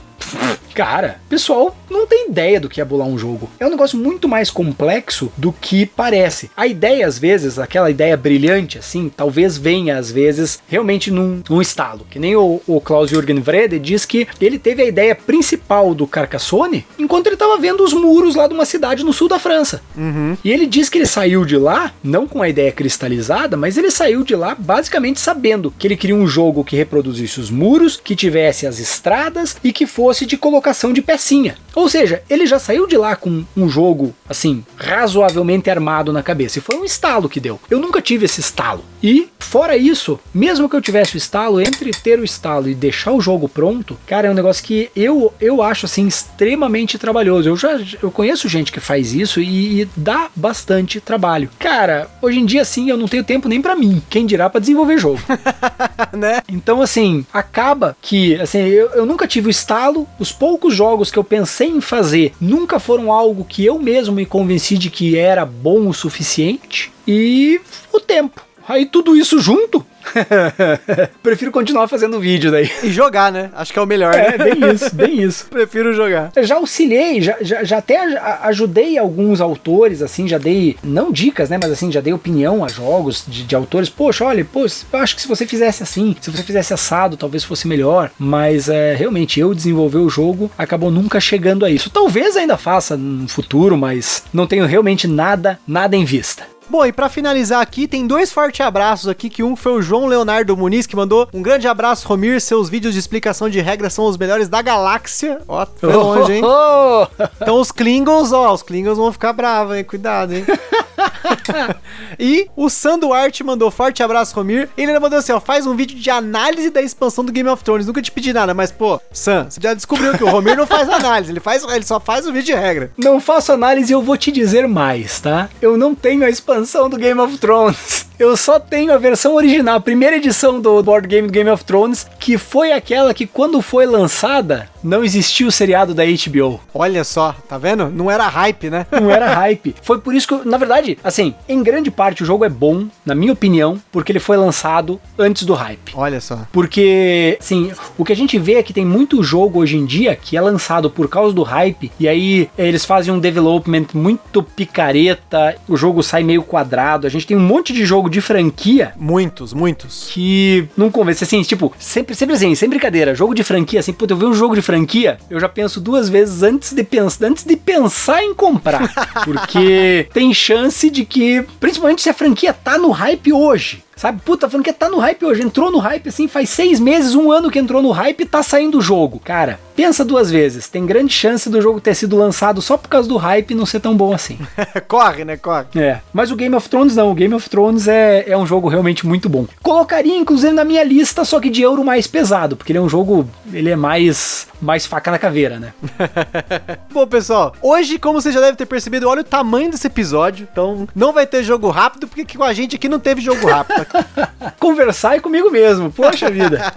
Cara, o pessoal não tem ideia do que é bolar um jogo. É um negócio muito mais complexo do que parece. A ideia, às vezes, aquela ideia brilhante, assim, talvez venha, às vezes, realmente num, num estalo. Que nem o, o Klaus Jürgen Vrede diz que ele teve a ideia principal do Carcassonne enquanto ele estava vendo os muros lá de uma cidade no sul da França. E ele diz que ele saiu de lá, não com a ideia cristalizada, mas ele saiu de lá basicamente sabendo que ele queria um jogo que reproduzisse os muros, que tivesse as estradas e que fosse de colocação de pecinha. Ou seja, ele já saiu de lá com um jogo, assim, razoavelmente armado na cabeça. E foi um estalo que deu. Eu nunca tive esse estalo. E, fora isso, mesmo que eu tivesse o estalo, entre ter o estalo e deixar o jogo pronto, cara, é um negócio que eu, eu acho, assim, extremamente trabalhoso. Eu já eu conheço gente que faz isso e, e dá bastante trabalho. Cara, hoje em dia, assim, eu não tenho tempo nem pra mim. Quem dirá pra desenvolver jogo. né? Então, assim, acaba que, assim, eu, eu nunca tive o estalo, os poucos jogos que eu pensei em fazer nunca foram algo que eu mesmo me convenci de que era bom o suficiente, e o tempo. Aí tudo isso junto, prefiro continuar fazendo vídeo daí. E jogar, né? Acho que é o melhor, É, né? bem isso, bem isso. Prefiro jogar. Eu já auxiliei, já, já, já até ajudei alguns autores, assim, já dei, não dicas, né, mas assim, já dei opinião a jogos de, de autores. Poxa, olha, pô, eu acho que se você fizesse assim, se você fizesse assado, talvez fosse melhor. Mas é, realmente, eu desenvolver o jogo acabou nunca chegando a isso. Talvez ainda faça no futuro, mas não tenho realmente nada, nada em vista. Bom, e pra finalizar aqui, tem dois fortes abraços aqui, que um foi o João Leonardo Muniz, que mandou um grande abraço, Romir, seus vídeos de explicação de regras são os melhores da galáxia. Ó, foi longe, hein? Oh! Então os Klingons, ó, os Klingons vão ficar bravos, hein? Cuidado, hein? e o Sanduarte mandou forte abraço, Romir. Ele mandou assim, ó, faz um vídeo de análise da expansão do Game of Thrones. Nunca te pedi nada, mas, pô, Sam, você já descobriu que o Romir não faz análise, ele, faz, ele só faz o vídeo de regra. Não faço análise, eu vou te dizer mais, tá? Eu não tenho a expansão do Game of Thrones. Eu só tenho a versão original, a primeira edição do board game do Game of Thrones, que foi aquela que quando foi lançada, não existia o seriado da HBO. Olha só, tá vendo? Não era hype, né? Não era hype. Foi por isso que, na verdade, assim, em grande parte o jogo é bom, na minha opinião, porque ele foi lançado antes do hype. Olha só. Porque, assim, o que a gente vê é que tem muito jogo hoje em dia que é lançado por causa do hype, e aí eles fazem um development muito picareta, o jogo sai meio quadrado. A gente tem um monte de jogo de franquia Muitos, muitos. que não convence, assim, tipo, sempre, sempre assim, sem brincadeira, jogo de franquia, assim, puta, eu ver um jogo de franquia, eu já penso duas vezes antes de pensar, antes de pensar em comprar, porque tem chance de que, principalmente se a franquia tá no hype hoje, Sabe, puta, a franquia tá no hype hoje, entrou no hype assim, faz seis meses, um ano que entrou no hype e tá saindo o jogo. Cara, pensa duas vezes. Tem grande chance do jogo ter sido lançado só por causa do hype e não ser tão bom assim. Corre, né? Corre. É. Mas o Game of Thrones não. O Game of Thrones é, é um jogo realmente muito bom. Colocaria, inclusive, na minha lista, só que de euro mais pesado, porque ele é um jogo. Ele é mais. mais faca na caveira, né? Bom, pessoal, hoje, como você já deve ter percebido, olha o tamanho desse episódio. Então, não vai ter jogo rápido, porque com a gente aqui não teve jogo rápido. Conversar é comigo mesmo. Poxa vida.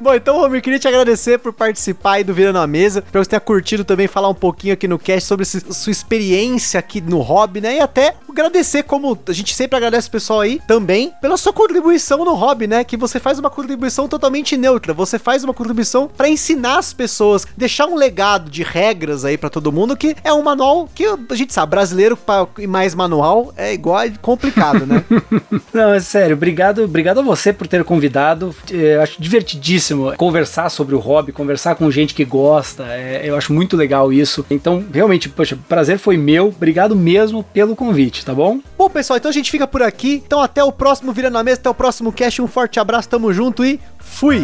Bom, então, Romir, queria te agradecer por participar aí do Virando a Mesa. Pra você ter curtido também falar um pouquinho aqui no cast sobre esse- sua experiência aqui no hobby, né? E até agradecer, como a gente sempre agradece o pessoal aí também, pela sua contribuição no hobby, né? Que você faz uma contribuição totalmente neutra. Você faz uma contribuição pra ensinar as pessoas, deixar um legado de regras aí pra todo mundo, que é um manual que a gente sabe, brasileiro e mais manual é igual é complicado, né? Não, é sério, obrigado, obrigado a você por ter convidado. É, Eu acho divertidíssimo conversar sobre o hobby, conversar com gente que gosta. é, eu acho muito legal isso. Então, realmente, poxa, prazer foi meu. Obrigado mesmo pelo convite, tá bom? Bom, pessoal, então a gente fica por aqui. Então até o próximo Vira na Mesa, até o próximo cast. Um forte abraço, tamo junto e fui!